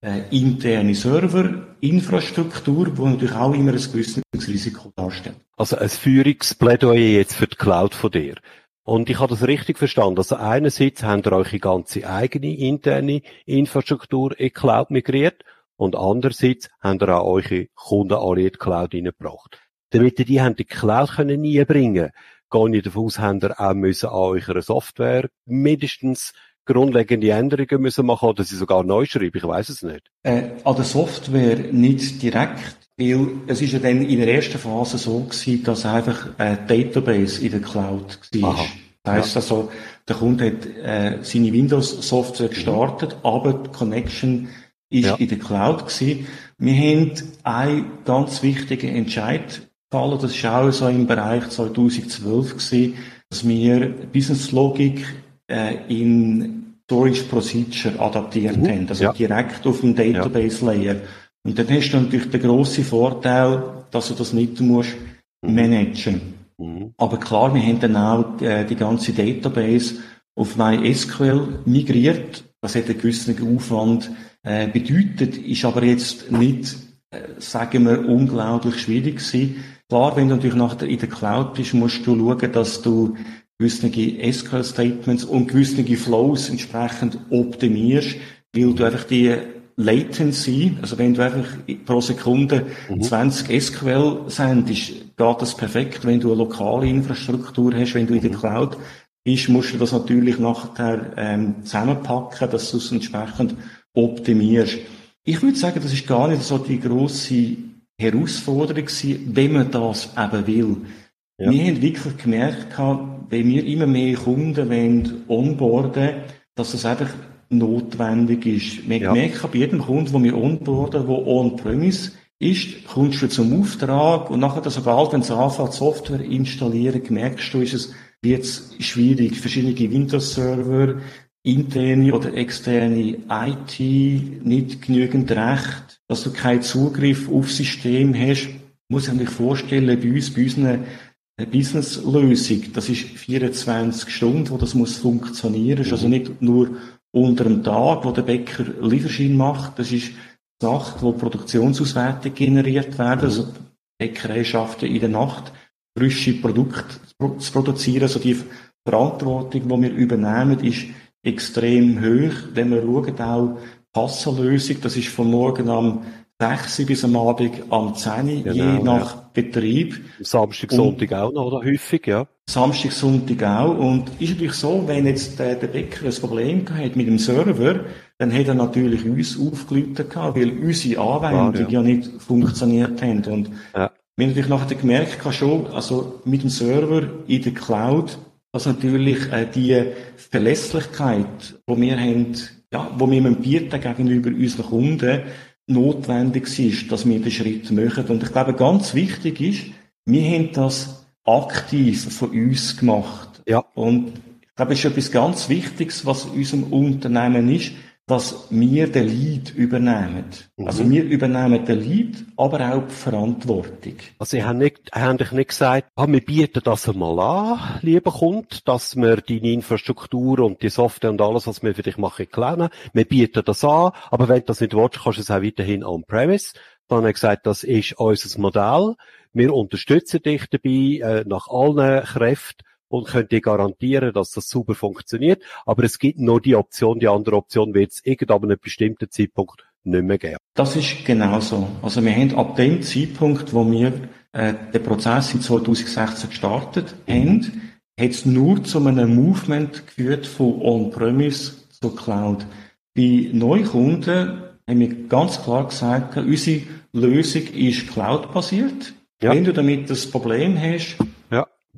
äh, interne Serverinfrastruktur, wo natürlich auch immer ein gewisses Risiko darstellt. Also ein Führungsplädoyer jetzt für die Cloud von dir. Und ich habe das richtig verstanden. Also einerseits habt ihr eure ganze eigene interne Infrastruktur in Cloud migriert und andererseits habt ihr auch eure Kunden alle in die Cloud reingebracht. Damit ihr die haben die Cloud können nie bringen, gehe ich davon aus, habt ihr auch müssen an eurer Software mindestens grundlegende Änderungen müssen machen oder sie sogar neu schreiben? Ich weiß es nicht. Äh, an der Software nicht direkt, weil es ist ja dann in der ersten Phase so gewesen, dass einfach ein Database in der Cloud war. Aha. Das heisst ja. also, der Kunde hat äh, seine Windows-Software gestartet, mhm. aber die Connection ist ja. in der Cloud gewesen. Wir haben einen ganz wichtigen Entscheid gefallen, das war auch so im Bereich 2012 gewesen, dass wir Business Logik äh, in Storage Procedure adaptiert mhm. haben, also ja. direkt auf dem Database Layer. Und dann hast du natürlich den grossen Vorteil, dass du das nicht musst mhm. managen. Mhm. Aber klar, wir haben dann auch äh, die ganze Database auf MySQL migriert. Das hat einen gewissen Aufwand äh, bedeutet, ist aber jetzt nicht, äh, sagen wir, unglaublich schwierig gewesen. Klar, wenn du natürlich nachher in der Cloud bist, musst du schauen, dass du gewisse SQL-Statements und gewisse Flows entsprechend optimierst, weil du einfach die Latency, also wenn du einfach pro Sekunde mhm. 20 SQL sendest, geht das perfekt. Wenn du eine lokale Infrastruktur hast, wenn du in der mhm. Cloud bist, musst du das natürlich nachher ähm, zusammenpacken, dass du es entsprechend optimierst. Ich würde sagen, das ist gar nicht so die grosse Herausforderung gewesen, wenn man das eben will. Ja. Wir haben wirklich gemerkt, wenn wir immer mehr Kunden wollen onboarden, dass das einfach notwendig ist. Wir ja. merken bei jedem Kunden, wo wir onboarden, der on-premise ist, kommst du zum Auftrag und nachher sobald, wenn es anfängt, Software installieren, merkst du, ist es jetzt schwierig. Verschiedene Windows-Server, interne oder externe IT nicht genügend Recht, dass du keinen Zugriff auf System hast. Muss ich mir vorstellen, bei uns, bei unseren Business-Lösung, das ist 24 Stunden, wo das muss funktionieren. Mhm. Also nicht nur unter dem Tag, wo der Bäcker Lieferschein macht. Das ist Nacht, wo Produktionsauswertung generiert werden. Also die Bäckerei schafft in der Nacht frische Produkte zu produzieren. Also die Verantwortung, die wir übernehmen, ist extrem hoch. Wenn wir schauen, auch Kassenlösung, das ist von morgen am 6 bis am Abend am 10 genau, je nach ja. Betrieb. Samstag, Sonntag auch noch, oder häufig, ja? Samstag, Sonntag auch. Und ist natürlich so, wenn jetzt der, der Bäcker ein Problem hat mit dem Server, dann hat er natürlich uns aufgelötet gehabt, weil unsere Anwendung ja. ja. nicht funktioniert hat. Und ja. wir haben natürlich nachher gemerkt, schon, also mit dem Server in der Cloud, dass natürlich äh, die Verlässlichkeit, die wir haben, ja, wo wir bieten gegenüber unseren Kunden, notwendig ist, dass wir den Schritt machen. Und ich glaube, ganz wichtig ist, wir haben das aktiv von uns gemacht. Ja. Und ich glaube, es ist etwas ganz Wichtiges, was in unserem Unternehmen ist, dass wir den Lead übernehmen. Mhm. Also wir übernehmen den Lead, aber auch die Verantwortung. Also Sie haben nicht, haben dich nicht gesagt, ah, wir bieten das einmal an, lieber Kund, dass wir deine Infrastruktur und die Software und alles, was wir für dich machen, klauen. Wir bieten das an, aber wenn du das nicht willst, kannst du es auch weiterhin on-premise. Dann haben wir gesagt, das ist unser Modell. Wir unterstützen dich dabei, äh, nach allen Kräften und könnt ihr garantieren, dass das super funktioniert. Aber es gibt nur die Option, die andere Option wird es irgendwann an einem bestimmten Zeitpunkt nicht mehr geben. Das ist genau so. Also wir haben ab dem Zeitpunkt, wo wir äh, den Prozess in 2016 gestartet haben, hat es nur zu einem Movement geführt von On-Premise zur Cloud. Bei Neukunden haben wir ganz klar gesagt, unsere Lösung ist Cloud-basiert. Ja. Wenn du damit das Problem hast,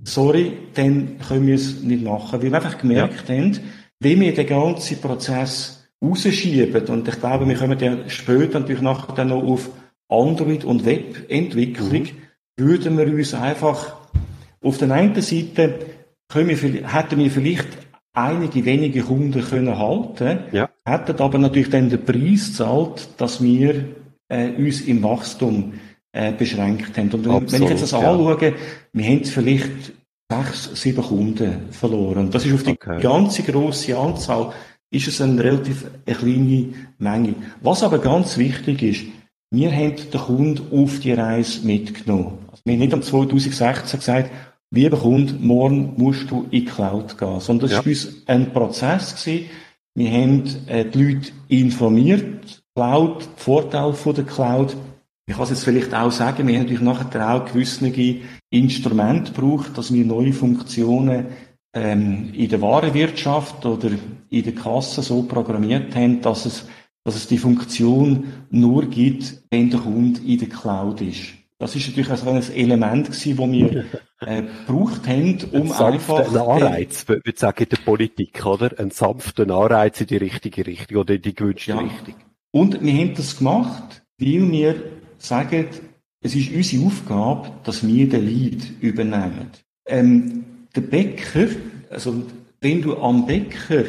sorry, dann können wir es nicht machen. Weil wir einfach gemerkt ja. haben, wenn wir den ganzen Prozess rausschieben, und ich glaube, wir kommen dann später natürlich nachher dann noch auf Android- und Webentwicklung, mhm. würden wir uns einfach auf der einen Seite können wir, hätten wir vielleicht einige wenige Kunden können halten, ja. hätten aber natürlich dann den Preis zahlt, dass wir äh, uns im Wachstum äh, beschränkt haben. Und Absolut, wenn ich jetzt das ja. anschaue, wir haben vielleicht sechs, sieben Kunden verloren. Das ist auf die okay. ganze grosse Anzahl, ist es eine relativ eine kleine Menge. Was aber ganz wichtig ist, wir haben den Kunden auf die Reise mitgenommen. Also wir haben nicht am 2016 gesagt, lieber Kunde, morgen musst du in die Cloud gehen, sondern das ja. war für uns ein Prozess gewesen. Wir haben äh, die Leute informiert, Cloud, Vorteil von der Cloud, ich kann es jetzt vielleicht auch sagen, wir haben natürlich nachher auch gewisse Instrumente gebraucht, dass wir neue Funktionen ähm, in der Warenwirtschaft oder in der Kasse so programmiert haben, dass es, dass es die Funktion nur gibt, wenn der Kunde in der Cloud ist. Das ist natürlich also ein Element gewesen, das wir äh, gebraucht haben, um ein einfach... Ein Anreiz, würde ich sagen, in der Politik, oder? Ein sanfter Anreiz in die richtige Richtung oder in die gewünschte ja. Richtung. Und wir haben das gemacht, weil wir sagen, es ist unsere Aufgabe, dass wir den Lead übernehmen. Ähm, der Bäcker, also wenn du am Bäcker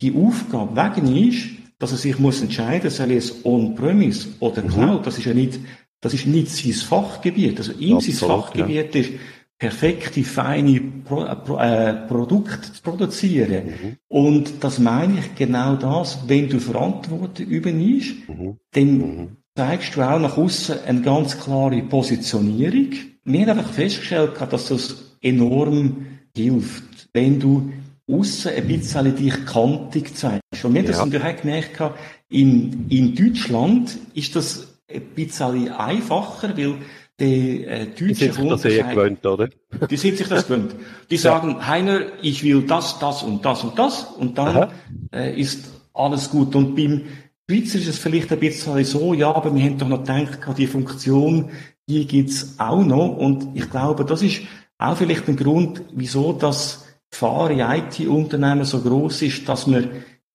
die Aufgabe wegnimmst, dass er sich muss entscheiden muss, soll er es on-premise oder mhm. Cloud, das ist ja nicht, das ist nicht sein Fachgebiet. Also ihm sein Fachgebiet ja. ist, perfekte, feine äh, Pro, äh, Produkte zu produzieren. Mhm. Und das meine ich genau das, wenn du Verantwortung übernimmst, mhm. dann mhm. Zeigst du auch nach außen eine ganz klare Positionierung. Wir haben einfach festgestellt, dass das enorm hilft, wenn du aussen ein bisschen dich kantig zeigst. Und wir haben ja. das natürlich auch gemerkt, in, in Deutschland ist das ein bisschen einfacher, weil die äh, deutschen die sind sich das eh gewöhnt, oder? <laughs> Die sind sich das gewöhnt. Die sagen, ja. Heiner, ich will das, das und das und das und dann äh, ist alles gut. Und beim Schweizer ist es vielleicht ein bisschen so, ja, aber wir haben doch noch gedacht, die Funktion, die gibt's auch noch. Und ich glaube, das ist auch vielleicht ein Grund, wieso das Gefahr in IT-Unternehmen so groß ist, dass man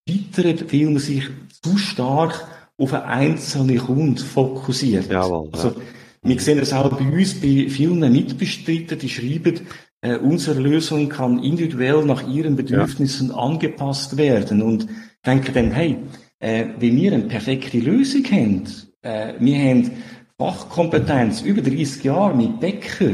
scheitert, weil man sich zu stark auf einen einzelnen Kunden fokussiert. Jawohl, also, wir sehen es auch bei uns, bei vielen Mitbestreitern, die schreiben, äh, unsere Lösung kann individuell nach ihren Bedürfnissen ja. angepasst werden und denken dann, hey, äh, wenn wir eine perfekte Lösung haben, äh, wir haben Fachkompetenz über 30 Jahre mit Bäcker,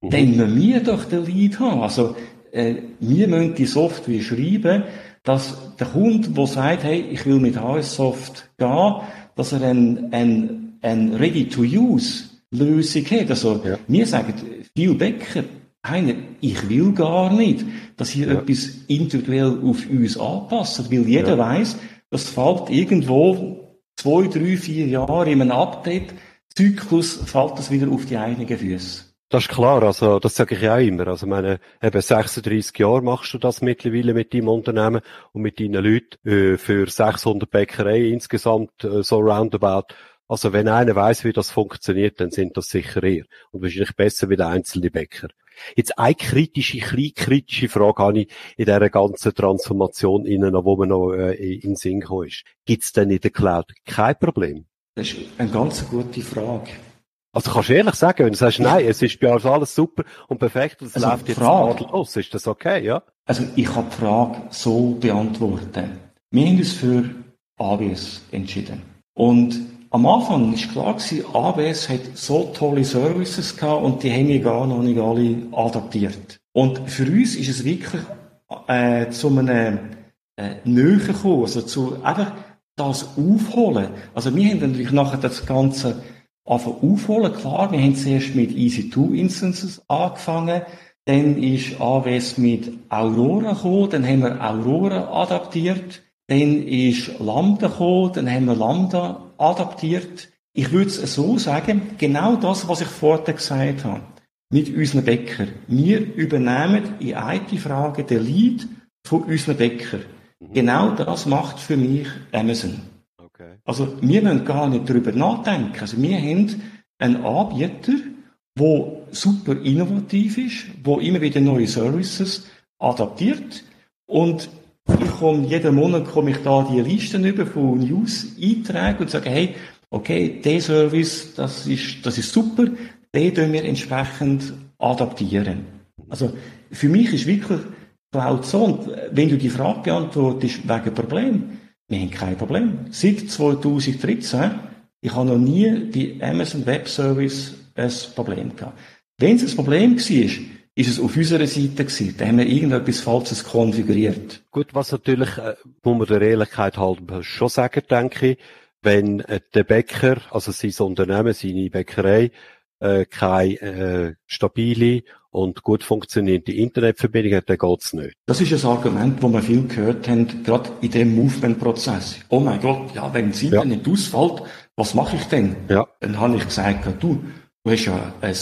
mhm. dann müssen wir doch den Lead haben. Also, äh, wir müssen die Software schreiben, dass der Kunde, der sagt, hey, ich will mit HS Soft gehen, dass er ein, ein, ein Ready-to-Use Lösung hat. Also, ja. wir sagen, viel Bäcker, Heiner, ich will gar nicht, dass hier ja. etwas individuell auf uns anpasst, weil jeder ja. weiß, das fällt irgendwo zwei, drei, vier Jahre in einem Update-Zyklus, fällt das wieder auf die eigenen Füße. Das ist klar, also das sage ich auch immer. Also meine, eben 36 Jahre machst du das mittlerweile mit deinem Unternehmen und mit deinen Leuten äh, für 600 Bäckereien insgesamt äh, so roundabout. Also wenn einer weiß, wie das funktioniert, dann sind das sicher eher und wahrscheinlich besser wie der einzelne Bäcker. Jetzt eine kritische, kleine kritische Frage habe ich in dieser ganzen Transformation innen, wo man noch äh, in den Sinn gekommen ist. Gibt es denn in der Cloud kein Problem? Das ist eine ganz gute Frage. Also kannst du ehrlich sagen, wenn du sagst, nein, es ist bei uns alles super und perfekt und es also läuft jetzt los, ist das okay, ja? Also ich kann die Frage so beantworten. Wir haben uns für AWS entschieden. Und am Anfang war klar AWS hat so tolle Services gehabt und die haben wir gar noch nicht alle adaptiert. Und für uns ist es wirklich äh, zu einem äh, Nähe gekommen, also zu einfach das aufholen. Also wir haben natürlich nachher das Ganze einfach aufholen. Klar, wir haben zuerst mit EC2 Instances angefangen, dann ist AWS mit Aurora gekommen, dann haben wir Aurora adaptiert, dann ist Lambda gekommen, dann haben wir Lambda adaptiert. Ich würde es so sagen, genau das, was ich vorher gesagt habe, mit unseren Bäcker. Wir übernehmen in IT-Fragen den Lead von unseren Bäcker. Mhm. Genau das macht für mich Amazon. Okay. Also wir müssen gar nicht darüber nachdenken. Also wir haben einen Anbieter, der super innovativ ist, wo immer wieder neue Services adaptiert und ich komme, jeden Monat komme ich da die Listen über von News-Einträgen und sage, hey, okay, der Service, das ist, das ist super, den tun wir entsprechend adaptieren. Also, für mich ist wirklich Cloud so. Und wenn du die Frage beantwortest, wegen Problem, wir haben kein Problem. Seit 2013, ich habe noch nie bei Amazon Web Service ein Problem gehabt. Wenn es ein Problem war, ist es auf unserer Seite gewesen. Da haben wir irgendetwas Falsches konfiguriert. Gut, was natürlich, äh, muss man der Ehrlichkeit halten, schon sagen, denke ich, wenn äh, der Bäcker, also sein Unternehmen, seine Bäckerei, äh, keine äh, stabile und gut funktionierende Internetverbindung hat, dann geht's nicht. Das ist ein Argument, das wir viel gehört haben, gerade in dem Movement-Prozess. Oh mein Gott, ja, wenn das Internet ja. ausfällt, was mache ich denn? Ja. Dann habe ich gesagt, du, du hast ja ein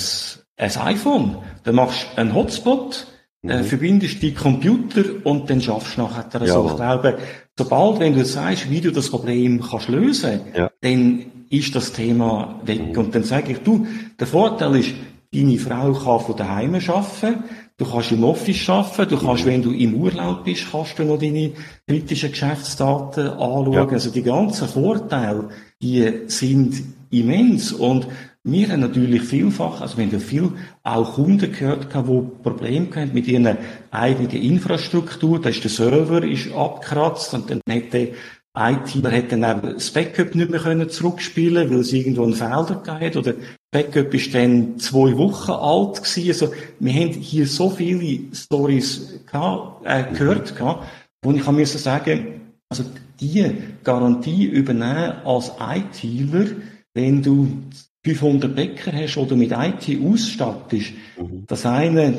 ein iPhone. Dann machst du einen Hotspot, äh, mhm. äh, verbindest die Computer und dann schaffst du nachher so. Jawohl. Ich glaube, sobald, wenn du sagst, wie du das Problem kannst lösen, ja. dann ist das Thema weg. Mhm. Und dann sage ich, du, der Vorteil ist, deine Frau kann von daheim arbeiten, Du kannst im Office arbeiten, du kannst, wenn du im Urlaub bist, kannst du noch deine kritischen Geschäftsdaten anschauen. Ja. Also die ganzen Vorteile, die sind immens. Und wir haben natürlich vielfach, also wir haben ja viel auch Kunden gehört, die Probleme hatten mit ihrer eigenen Infrastruktur. Da ist der Server ist abgekratzt und dann hat der ITler hat dann eben das Backup nicht mehr können zurückspielen, weil es irgendwo einen Fehler gab oder Backup ist dann zwei Wochen alt gewesen. Also, wir haben hier so viele Stories gehabt, äh, gehört gehabt, wo ich muss sagen, also, die Garantie übernehmen als ITler, wenn du 500 Bäcker hast oder mit IT ausstattest, mhm. dass einer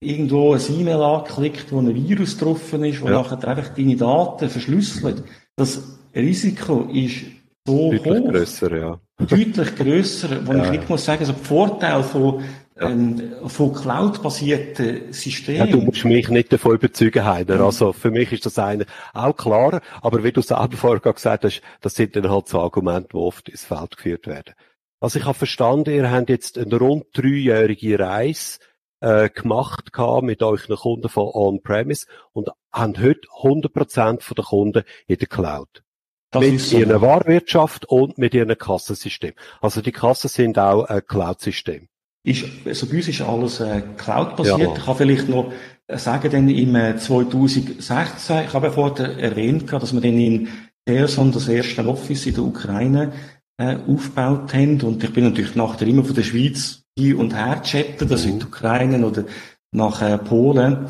irgendwo ein E-Mail anklickt, wo ein Virus drauf ist, wo ja. nachher einfach deine Daten verschlüsselt. Das Risiko ist so Deutlich hoch. grösser, ja. Deutlich grösser, wo ja. ich nicht muss sagen, also der Vorteil von, ja. ähm, von Cloud-basierten Systemen. Ja, du musst mich nicht davon überzeugen, Heider. Mhm. Also, für mich ist das eine auch klar. Aber wie du selber vorher gesagt hast, das sind dann halt so Argumente, die oft ins Feld geführt werden. Also, ich habe verstanden, ihr habt jetzt eine rund dreijährige Reise äh, gemacht mit euren Kunden von On-Premise und haben heute 100% der Kunden in der Cloud. Das mit so. ihrer Warenwirtschaft und mit ihrem Kassensystem. Also die Kassen sind auch ein Cloud-System. Ist, also bei uns ist alles äh, Cloud-basiert. Ja. Ich kann vielleicht noch sagen, denn im äh, 2016, ich habe ja vorher erwähnt, dass wir dann in Kherson das erste Office in der Ukraine äh, aufgebaut haben. Und ich bin natürlich nachher immer von der Schweiz hin und her chatten, das mhm. in die Ukraine oder nach äh, Polen.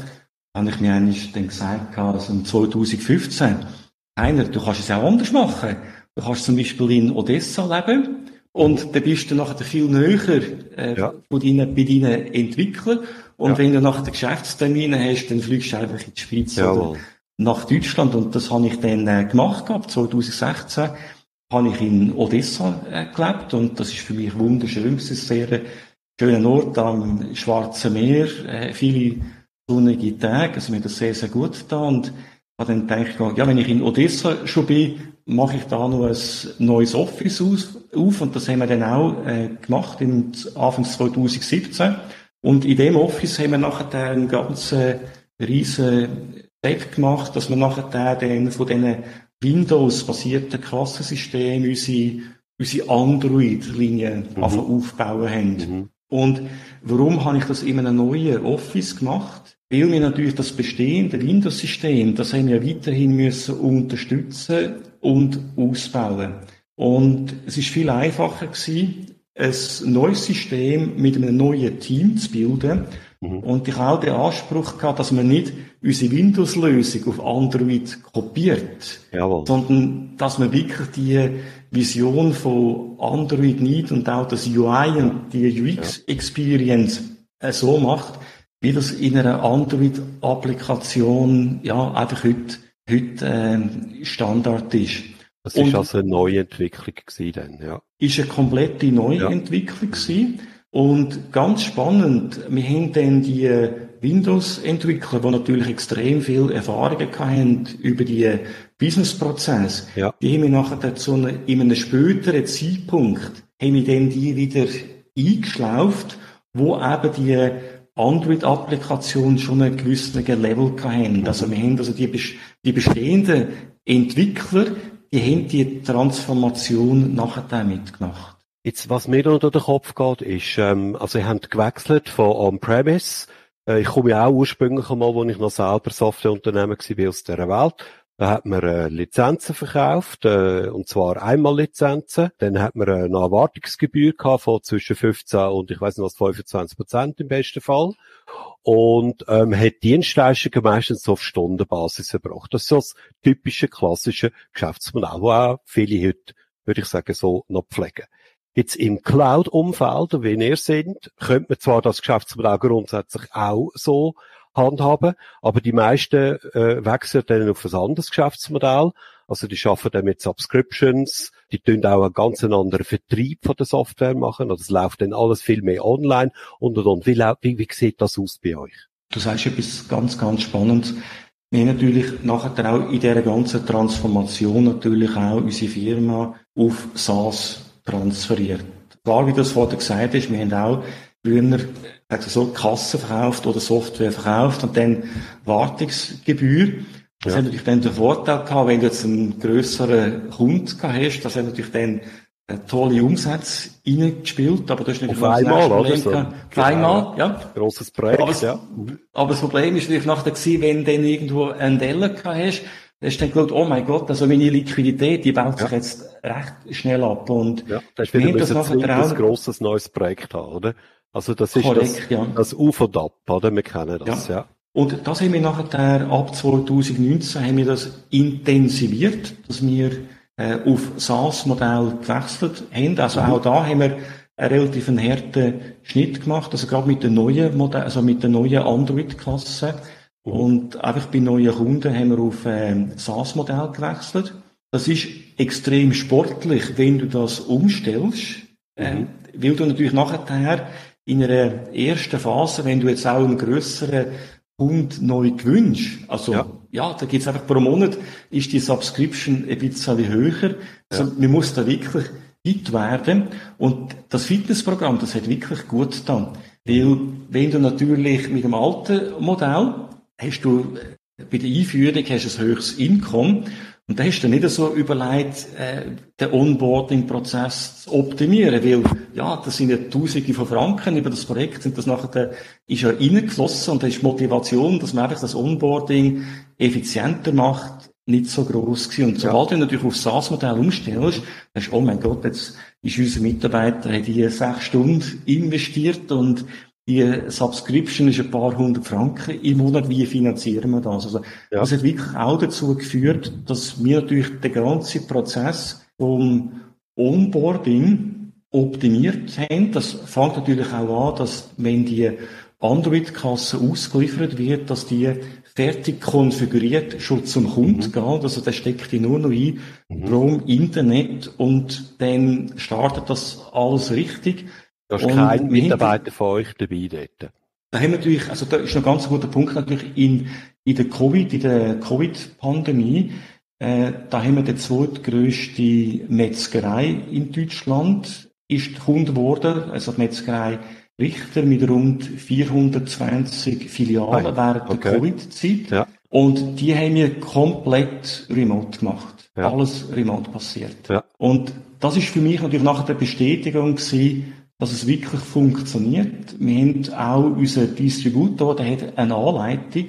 Habe ich mir eigentlich dann gesagt, also 2015, einer, du kannst es auch anders machen. Du kannst zum Beispiel in Odessa leben und dann bist du nachher viel näher äh, ja. von deinen, bei deinen Entwicklern. Und ja. wenn du nachher den Geschäftstermin hast, dann fliegst du einfach in die Schweiz Jawohl. oder nach Deutschland. Und das habe ich dann äh, gemacht gehabt, 2016 habe ich in Odessa äh, gelebt und das ist für mich wunderschön. Es ist ein sehr schöner Ort am Schwarzen Meer, äh, viele sonnige Tage, also mir das sehr, sehr gut da und habe dann gedacht, ja, wenn ich in Odessa schon bin, mache ich da noch ein neues Office auf und das haben wir dann auch äh, gemacht im Anfang 2017 und in dem Office haben wir nachher einen ganzen riesen Step gemacht, dass wir nachher dann von diesen Windows-basierten Klassensystemen unsere, unsere Android-Linie mhm. aufbauen haben. Mhm. Und warum habe ich das in einem neuen Office gemacht? Weil wir natürlich das bestehende Windows-System, das haben wir weiterhin müssen unterstützen und ausbauen. Und es ist viel einfacher gewesen, ein neues System mit einem neuen Team zu bilden. Mhm. Und ich habe auch den Anspruch gehabt, dass man nicht unsere Windows-Lösung auf Android kopiert, Jawohl. sondern dass man wirklich die Vision von Android nimmt und auch das UI und die UX-Experience ja. Äh, so macht, wie das in einer Android-Applikation ja einfach heute, heute äh, Standard ist. Das ist also eine Neuentwicklung gewesen dann, ja. Ist eine komplette Neuentwicklung ja. gewesen. Und ganz spannend, wir haben dann die Windows-Entwickler, die natürlich extrem viel Erfahrungen hatten über die Business-Prozesse, ja. die haben wir nachher dazu in einem späteren Zeitpunkt, haben wir dann die wieder eingeschlauft, wo eben die Android-Applikation schon einen gewissen Level hatten. Also wir haben also die, die bestehenden Entwickler, die haben die Transformation nachher damit gemacht. Jetzt, was mir unter den Kopf geht, ist, ähm, also, ihr habt gewechselt von On-Premise. Äh, ich komme ja auch ursprünglich einmal, wo ich noch selber Softwareunternehmen war, aus dieser Welt. Da hat man äh, Lizenzen verkauft, äh, und zwar einmal Lizenzen. Dann hat man äh, eine Erwartungsgebühr gehabt von zwischen 15 und ich weiß nicht was, 25 Prozent im besten Fall. Und ähm, hat Dienstleistungen meistens auf Stundenbasis erbracht. Das ist so das typische, klassische Geschäftsmodell, wo auch viele heute, würde ich sagen, so noch pflegen. Jetzt im Cloud-Umfeld, wie ihr seid, könnte man zwar das Geschäftsmodell grundsätzlich auch so handhaben, aber die meisten äh, wechseln dann auf ein anderes Geschäftsmodell. Also die schaffen dann mit Subscriptions, die tun auch einen ganz anderen Vertrieb von der Software machen, also es läuft dann alles viel mehr online und und und. Wie, wie, wie sieht das aus bei euch? Du sagst etwas ganz, ganz Spannendes. Wir natürlich nachher auch in dieser ganzen Transformation natürlich auch unsere Firma auf SaaS transferiert. Klar, wie du es vorher gesagt hast, wir haben auch früher also so Kasse verkauft oder Software verkauft und dann Wartungsgebühr. Das ja. hat natürlich dann den Vorteil gehabt, wenn du jetzt einen grösseren Kunden hast, das hat natürlich dann tolle Umsätze reingespielt, aber das ist natürlich Auf einmal, oder? So. Auf einmal, ja. Grosses Projekt, aber, ja. Aber das Problem ist natürlich nachher gewesen, wenn du dann irgendwo einen Deller hast, dann hast du dann gedacht, oh mein Gott, also meine Liquidität, die baut sich ja. jetzt recht schnell ab und ja, das ist wieder das ein grosses neues Projekt haben, oder? Also das ist Korrekt, das, ja. das Auf und Ab, oder? Wir kennen das, ja. ja. Und das haben wir nachher ab 2019 haben wir das intensiviert, dass wir äh, auf SaaS-Modell gewechselt haben. Also mhm. auch da haben wir einen relativ harten Schnitt gemacht, also gerade mit den neuen Modell, also mit der neuen Android-Klasse. Und einfach bei neuen Kunden haben wir auf ähm, SaaS-Modell gewechselt. Das ist extrem sportlich, wenn du das umstellst, äh, mhm. weil du natürlich nachher in einer ersten Phase, wenn du jetzt auch einen grösseren und neu gewünscht. Also, ja, ja da geht's einfach pro Monat, ist die Subscription ein bisschen höher. Also, ja. man muss da wirklich fit werden. Und das Fitnessprogramm, das hat wirklich gut getan. Weil, wenn du natürlich mit dem alten Modell, hast du bei der Einführung hast du ein höchstes Einkommen und da hast du nicht so überlegt, äh, den Onboarding-Prozess zu optimieren, weil, ja, das sind ja Tausende von Franken über das Projekt, sind das nachher, der, ist ja reingeflossen und da ist Motivation, dass man einfach das Onboarding effizienter macht, nicht so groß gewesen. Und sobald ja. du natürlich auf das SaaS-Modell umstellst, dann ist, oh mein Gott, jetzt ist unser Mitarbeiter, hat hier sechs Stunden investiert und die Subscription ist ein paar hundert Franken im Monat. Wie finanzieren wir das? Also, ja. das hat wirklich auch dazu geführt, dass wir natürlich den ganzen Prozess vom Onboarding optimiert haben. Das fängt natürlich auch an, dass wenn die Android-Kasse ausgeliefert wird, dass die fertig konfiguriert schon zum Kunden mhm. geht. Also der steckt die nur noch ein, mhm. Chrome, Internet und dann startet das alles richtig. Da ist kein Mitarbeiter von euch dabei dort. Da haben wir natürlich, also da ist noch ein ganz guter Punkt natürlich in, in der Covid, in der Covid-Pandemie, äh, da haben wir die zweitgrößte Metzgerei in Deutschland, ist Kunde geworden, also die Metzgerei Richter mit rund 420 Filialen Hi. während okay. der Covid-Zeit. Ja. Und die haben wir komplett remote gemacht. Ja. Alles remote passiert. Ja. Und das ist für mich natürlich nachher der Bestätigung gewesen, dass es wirklich funktioniert. Wir haben auch unseren Distributor, der hat eine Anleitung,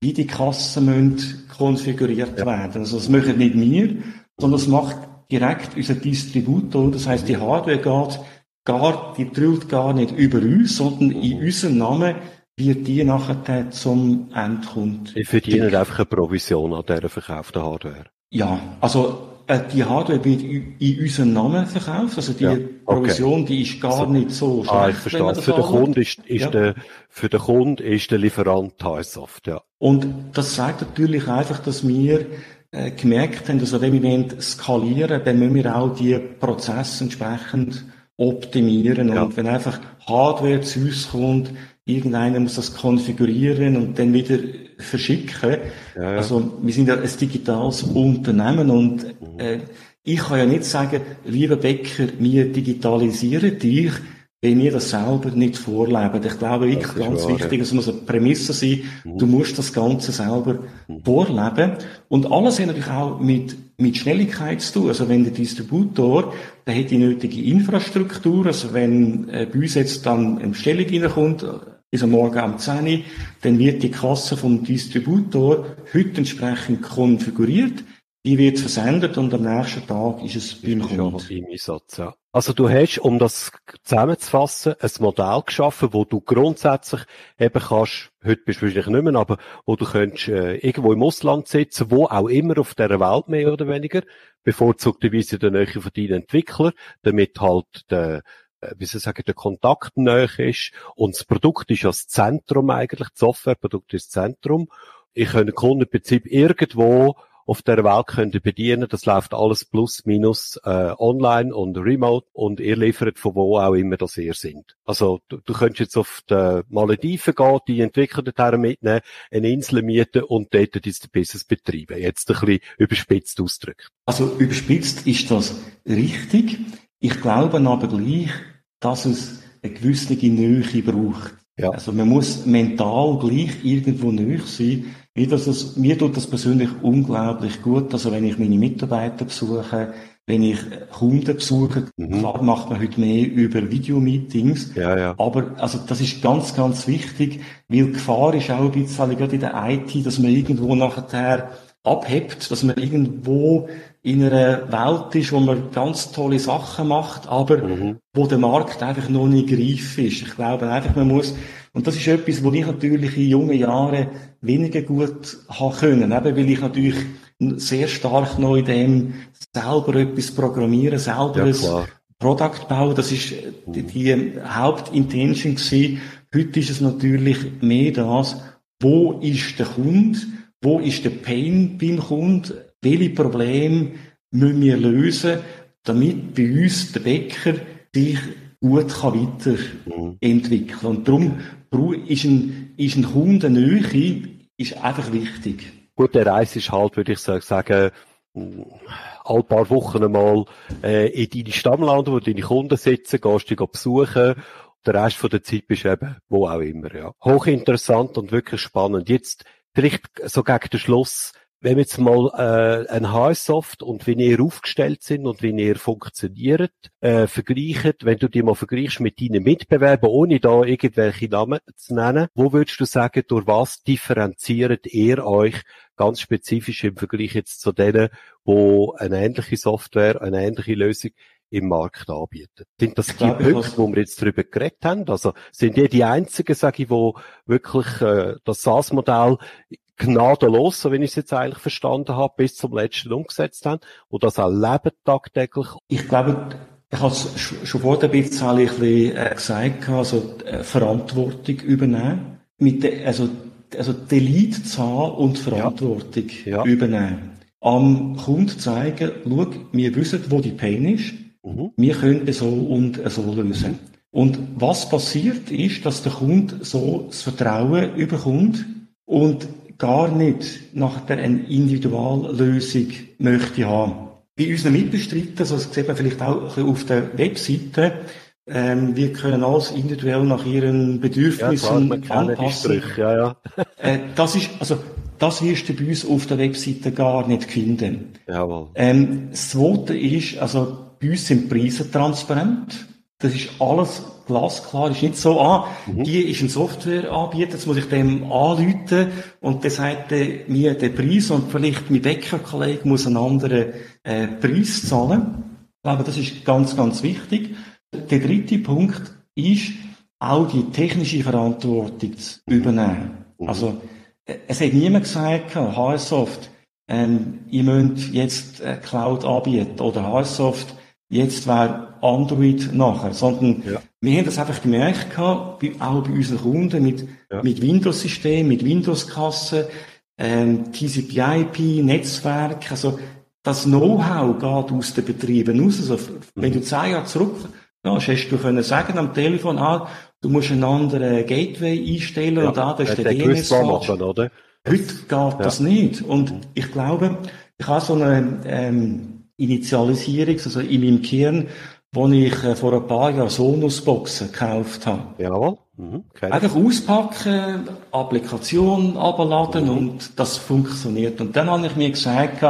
wie die Kassen müssen konfiguriert werden. Also das machen nicht wir, sondern das macht direkt unser Distributor. Das heißt, die Hardware geht gar, die drüllt gar nicht über uns, sondern in unserem Namen wird die nachher zum Endkunden. Ich verdiene einfach eine Provision an dieser verkauften Hardware. Ja, also die Hardware wird in unserem Namen verkauft. Also die ja, okay. Provision, die ist gar also, nicht so schlecht. Ah, ich verstehe. Für den Kunden ist, ist ja. der, für den Kunden ist der Lieferant Highsoft, ja. Und das zeigt natürlich einfach, dass wir äh, gemerkt haben, dass wenn wir skalieren, dann müssen wir auch die Prozesse entsprechend optimieren. Ja. Und wenn einfach Hardware zu uns kommt, irgendeiner muss das konfigurieren und dann wieder verschicken. Ja, ja. Also wir sind ja ein digitales Unternehmen und mhm. äh, ich kann ja nicht sagen, lieber Bäcker, wir digitalisieren dich, wenn wir das selber nicht vorleben. Ich glaube wirklich ganz wahr, wichtig, es muss eine Prämisse sein, mhm. du musst das Ganze selber mhm. vorleben. Und alles hat natürlich auch mit, mit Schnelligkeit zu tun. Also wenn der Distributor, der hat die nötige Infrastruktur, also wenn äh, bei uns jetzt dann eine Bestellung reinkommt, ist am Morgen um 10 Uhr, dann wird die Kasse vom Distributor heute entsprechend konfiguriert. Die wird versendet und am nächsten Tag ist es beim Kunden. Einsatz, ja. Also du hast, um das zusammenzufassen, ein Modell geschaffen, wo du grundsätzlich eben kannst, heute bist du wahrscheinlich nicht mehr, aber wo du könntest äh, irgendwo im Ausland sitzen, wo auch immer auf der Welt mehr oder weniger, bevorzugterweise in der Nähe von deinen Entwicklern, damit halt der äh, wie soll ich sagen, der Kontakt näher ist. Und das Produkt ist ja das Zentrum eigentlich, das Softwareprodukt ist das Zentrum. Ich kann den Kundenprinzip irgendwo auf der Welt können bedienen. Das läuft alles plus minus äh, online und remote und ihr liefert von wo auch immer das ihr sind. Also du, du könntest jetzt auf die Malediven gehen, die Entwickler dorthin mitnehmen, eine Insel mieten und dort dein Business betreiben. Jetzt ein bisschen überspitzt ausdrückt. Also überspitzt ist das richtig. Ich glaube aber gleich, dass es eine gewisse Nähe braucht. Ja. Also man muss mental gleich irgendwo nöch sein. Mir, das, mir tut das persönlich unglaublich gut. Also wenn ich meine Mitarbeiter besuche, wenn ich Kunden besuche, mhm. klar macht man heute mehr über Videomeetings. Ja, ja. Aber also das ist ganz, ganz wichtig, weil Gefahr ist auch ein bisschen gerade in der IT, dass man irgendwo nachher abhebt, dass man irgendwo in einer Welt ist, wo man ganz tolle Sachen macht, aber mhm. wo der Markt einfach noch nicht greif ist. Ich glaube einfach, man muss, und das ist etwas, wo ich natürlich in jungen Jahren weniger gut haben können, eben weil ich natürlich sehr stark noch in dem selber etwas programmieren, selber ja, ein Product bauen, das ist die, die Hauptintention gewesen. Heute ist es natürlich mehr das, wo ist der Kunde, wo ist der Pain beim Kunden, welche Probleme müssen wir lösen, damit bei uns der Bäcker sich gut kann weiterentwickeln kann. Und darum ist ein, ist ein Kundennähe ist einfach wichtig. Gut, der Reis ist halt, würde ich sagen, all paar Wochen einmal äh, in deine Stammlande, wo deine Kunden sitzen, gehst du besuchen. Der Rest von der Zeit bist eben, wo auch immer, ja. Hochinteressant und wirklich spannend. Jetzt vielleicht so gegen den Schluss, wenn wir jetzt mal äh, ein HS-Soft und wie ihr aufgestellt sind und wie ihr funktioniert, äh, vergleicht, wenn du die mal vergleichst mit deinen Mitbewerbern, ohne da irgendwelche Namen zu nennen, wo würdest du sagen, durch was differenziert ihr euch ganz spezifisch im Vergleich jetzt zu denen, wo eine ähnliche Software, eine ähnliche Lösung im Markt anbieten. Sind das die Punkte, wo wir jetzt darüber geredet haben? Also sind die die einzigen, sage ich, wo wirklich äh, das SaaS-Modell gnadenlos, so wie ich es jetzt eigentlich verstanden habe, bis zum letzten umgesetzt haben und das auch leben tagtäglich. Ich glaube, ich habe es schon vor der bisschen ein bisschen äh, gesagt, also äh, Verantwortung übernehmen, mit der, also, also Delete-Zahl und Verantwortung ja. Ja. übernehmen. Am Kunden zeigen, schau, wir wissen, wo die Pain ist, mhm. wir können so und so lösen. Und was passiert ist, dass der Kunde so das Vertrauen überkommt und gar nicht nach der Individuallösung möchte haben. Bei unseren Mitbestreitern, also das sieht man vielleicht auch auf der Webseite, ähm, wir können alles individuell nach ihren Bedürfnissen ja, klar, anpassen. Ja, ja. <laughs> äh, das ist, also, das wirst du bei uns auf der Webseite gar nicht finden. Jawohl. Ähm, das zweite ist, also, bei uns sind Preise transparent. Das ist alles glasklar. Ist nicht so, ah, mhm. hier ist ein Softwareanbieter, jetzt muss ich dem anrufen und der sagt mir den Preis und vielleicht mein Bäckerkollege muss einen anderen äh, Preis zahlen. Ich glaube, das ist ganz, ganz wichtig. Der dritte Punkt ist, auch die technische Verantwortung zu übernehmen. Mhm. Also, äh, es hat niemand gesagt, HSoft, ähm, ihr müsst jetzt äh, Cloud anbieten oder HSoft, jetzt wäre Android nachher, sondern ja. wir haben das einfach gemerkt, gehabt, auch bei unseren Kunden mit, ja. mit Windows-System, mit Windows-Kasse, ähm, TCP/IP, Netzwerk, also das Know-how geht aus den Betrieben raus. Also, mhm. wenn du zehn Jahre zurück ja, hast du können sagen am Telefon, ah, du musst einen anderen Gateway einstellen ja, und da, das ist der DNS machen, oder? Heute geht ja. das nicht. Und ich glaube, ich habe so eine ähm, Initialisierung, also in meinem Kern wo ich äh, vor ein paar Jahren Sonos-Boxen gekauft habe. Jawohl. Mhm, okay. Einfach auspacken, Applikation abladen mhm. und das funktioniert. Und dann habe ich mir gesagt,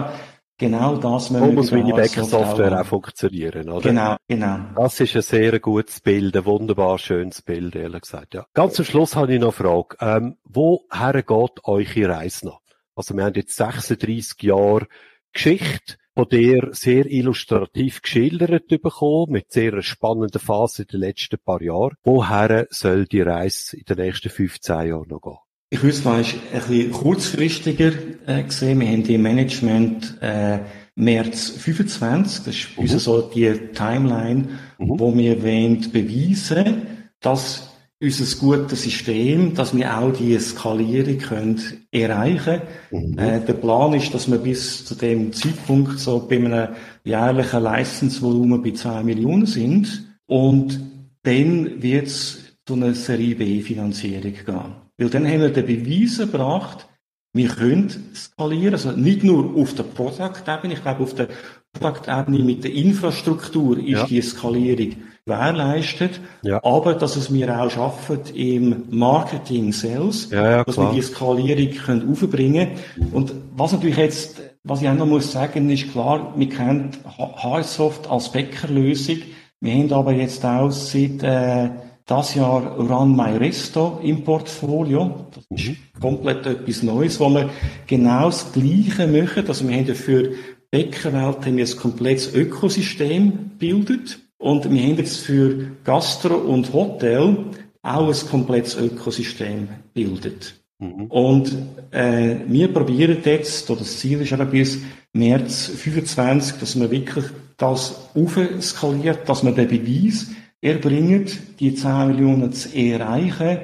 genau das müssen wir muss meine Bäcker-Software auch funktionieren, oder? Genau, genau. Das ist ein sehr gutes Bild, ein wunderbar schönes Bild, ehrlich gesagt, ja. Ganz zum Schluss habe ich noch eine Frage. Ähm, woher geht eure Reise noch? Also wir haben jetzt 36 Jahre Geschichte von dir sehr illustrativ geschildert bekommen, mit sehr spannender Phase in den letzten paar Jahren. Woher soll die Reise in den nächsten 15 Jahren noch gehen? Ich würde es ein bisschen kurzfristiger äh, gesehen. Wir haben im Management äh, März 25, das ist mhm. so die Timeline, mhm. wo wir wollen beweisen, dass unser gutes System, dass wir auch die Skalierung können erreichen können. Mhm. Äh, der Plan ist, dass wir bis zu dem Zeitpunkt so bei einem jährlichen Leistungsvolumen bei 2 Millionen sind. Und dann wird es zu einer Serie B-Finanzierung gehen. Weil dann haben wir den Beweis gebracht, wir können skalieren, also nicht nur auf der Product-Ebene, ich glaube auf der Produktebene, mit der Infrastruktur ist ja. die Skalierung gewährleistet, ja. aber dass es mir auch schaffen im Marketing, Sales, ja, ja, dass wir die Skalierung können aufbringen Und was natürlich jetzt, was ich auch noch muss sagen, ist klar, wir kennen HSoft als Bäckerlösung. Wir haben aber jetzt auch seit äh, das Jahr Run My Resto im Portfolio. Das ist mhm. komplett etwas Neues, wo wir genau das Gleiche machen. Also wir haben für Bäckerwelt haben wir ein komplettes Ökosystem bildet. Und wir haben jetzt für Gastro und Hotel auch ein komplettes Ökosystem bildet. Mhm. Und äh, wir probieren jetzt, oder das Ziel ist aber bis März 25, dass wir wirklich das aufskaliert, dass wir den Beweis erbringen, die 10 Millionen zu erreichen.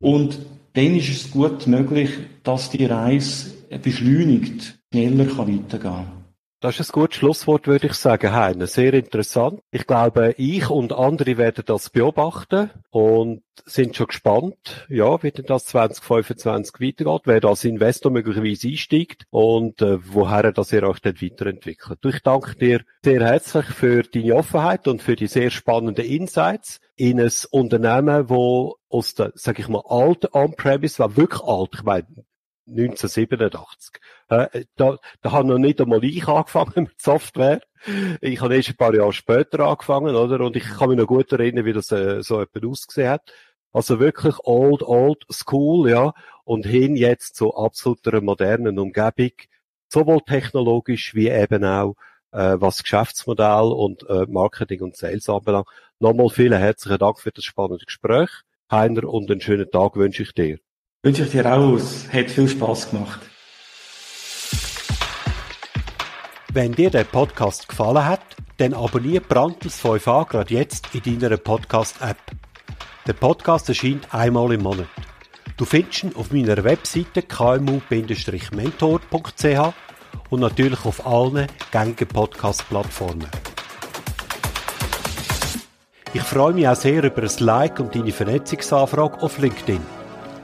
Und dann ist es gut möglich, dass die Reise beschleunigt schneller weitergehen kann. Das ist ein gutes Schlusswort, würde ich sagen, Heine. Sehr interessant. Ich glaube, ich und andere werden das beobachten und sind schon gespannt, ja, wie denn das 2025 weitergeht, wer als Investor möglicherweise einsteigt und äh, woher das ihr euch dann weiterentwickelt. Ich danke dir sehr herzlich für deine Offenheit und für die sehr spannenden Insights in ein Unternehmen, wo aus der, sag ich mal, alten On-Premise, war wirklich alt, ich meine, 1987. Äh, da, da habe noch nicht einmal ich angefangen <laughs> mit Software. Ich habe erst ein paar Jahre später angefangen, oder? Und ich kann mich noch gut erinnern, wie das äh, so etwas ausgesehen hat. Also wirklich old, old school, ja. Und hin jetzt zu absoluter modernen Umgebung. Sowohl technologisch wie eben auch, äh, was Geschäftsmodell und äh, Marketing und Sales anbelangt. Nochmal vielen herzlichen Dank für das spannende Gespräch. Heiner, und einen schönen Tag wünsche ich dir. Wünsche ich dir auch. Hat viel Spaß gemacht. Wenn dir der Podcast gefallen hat, dann abonniere Brandtels 5a gerade jetzt in deiner Podcast-App. Der Podcast erscheint einmal im Monat. Du findest ihn auf meiner Webseite kmu-mentor.ch und natürlich auf allen gängigen Podcast-Plattformen. Ich freue mich auch sehr über ein Like und deine Vernetzungsanfrage auf LinkedIn.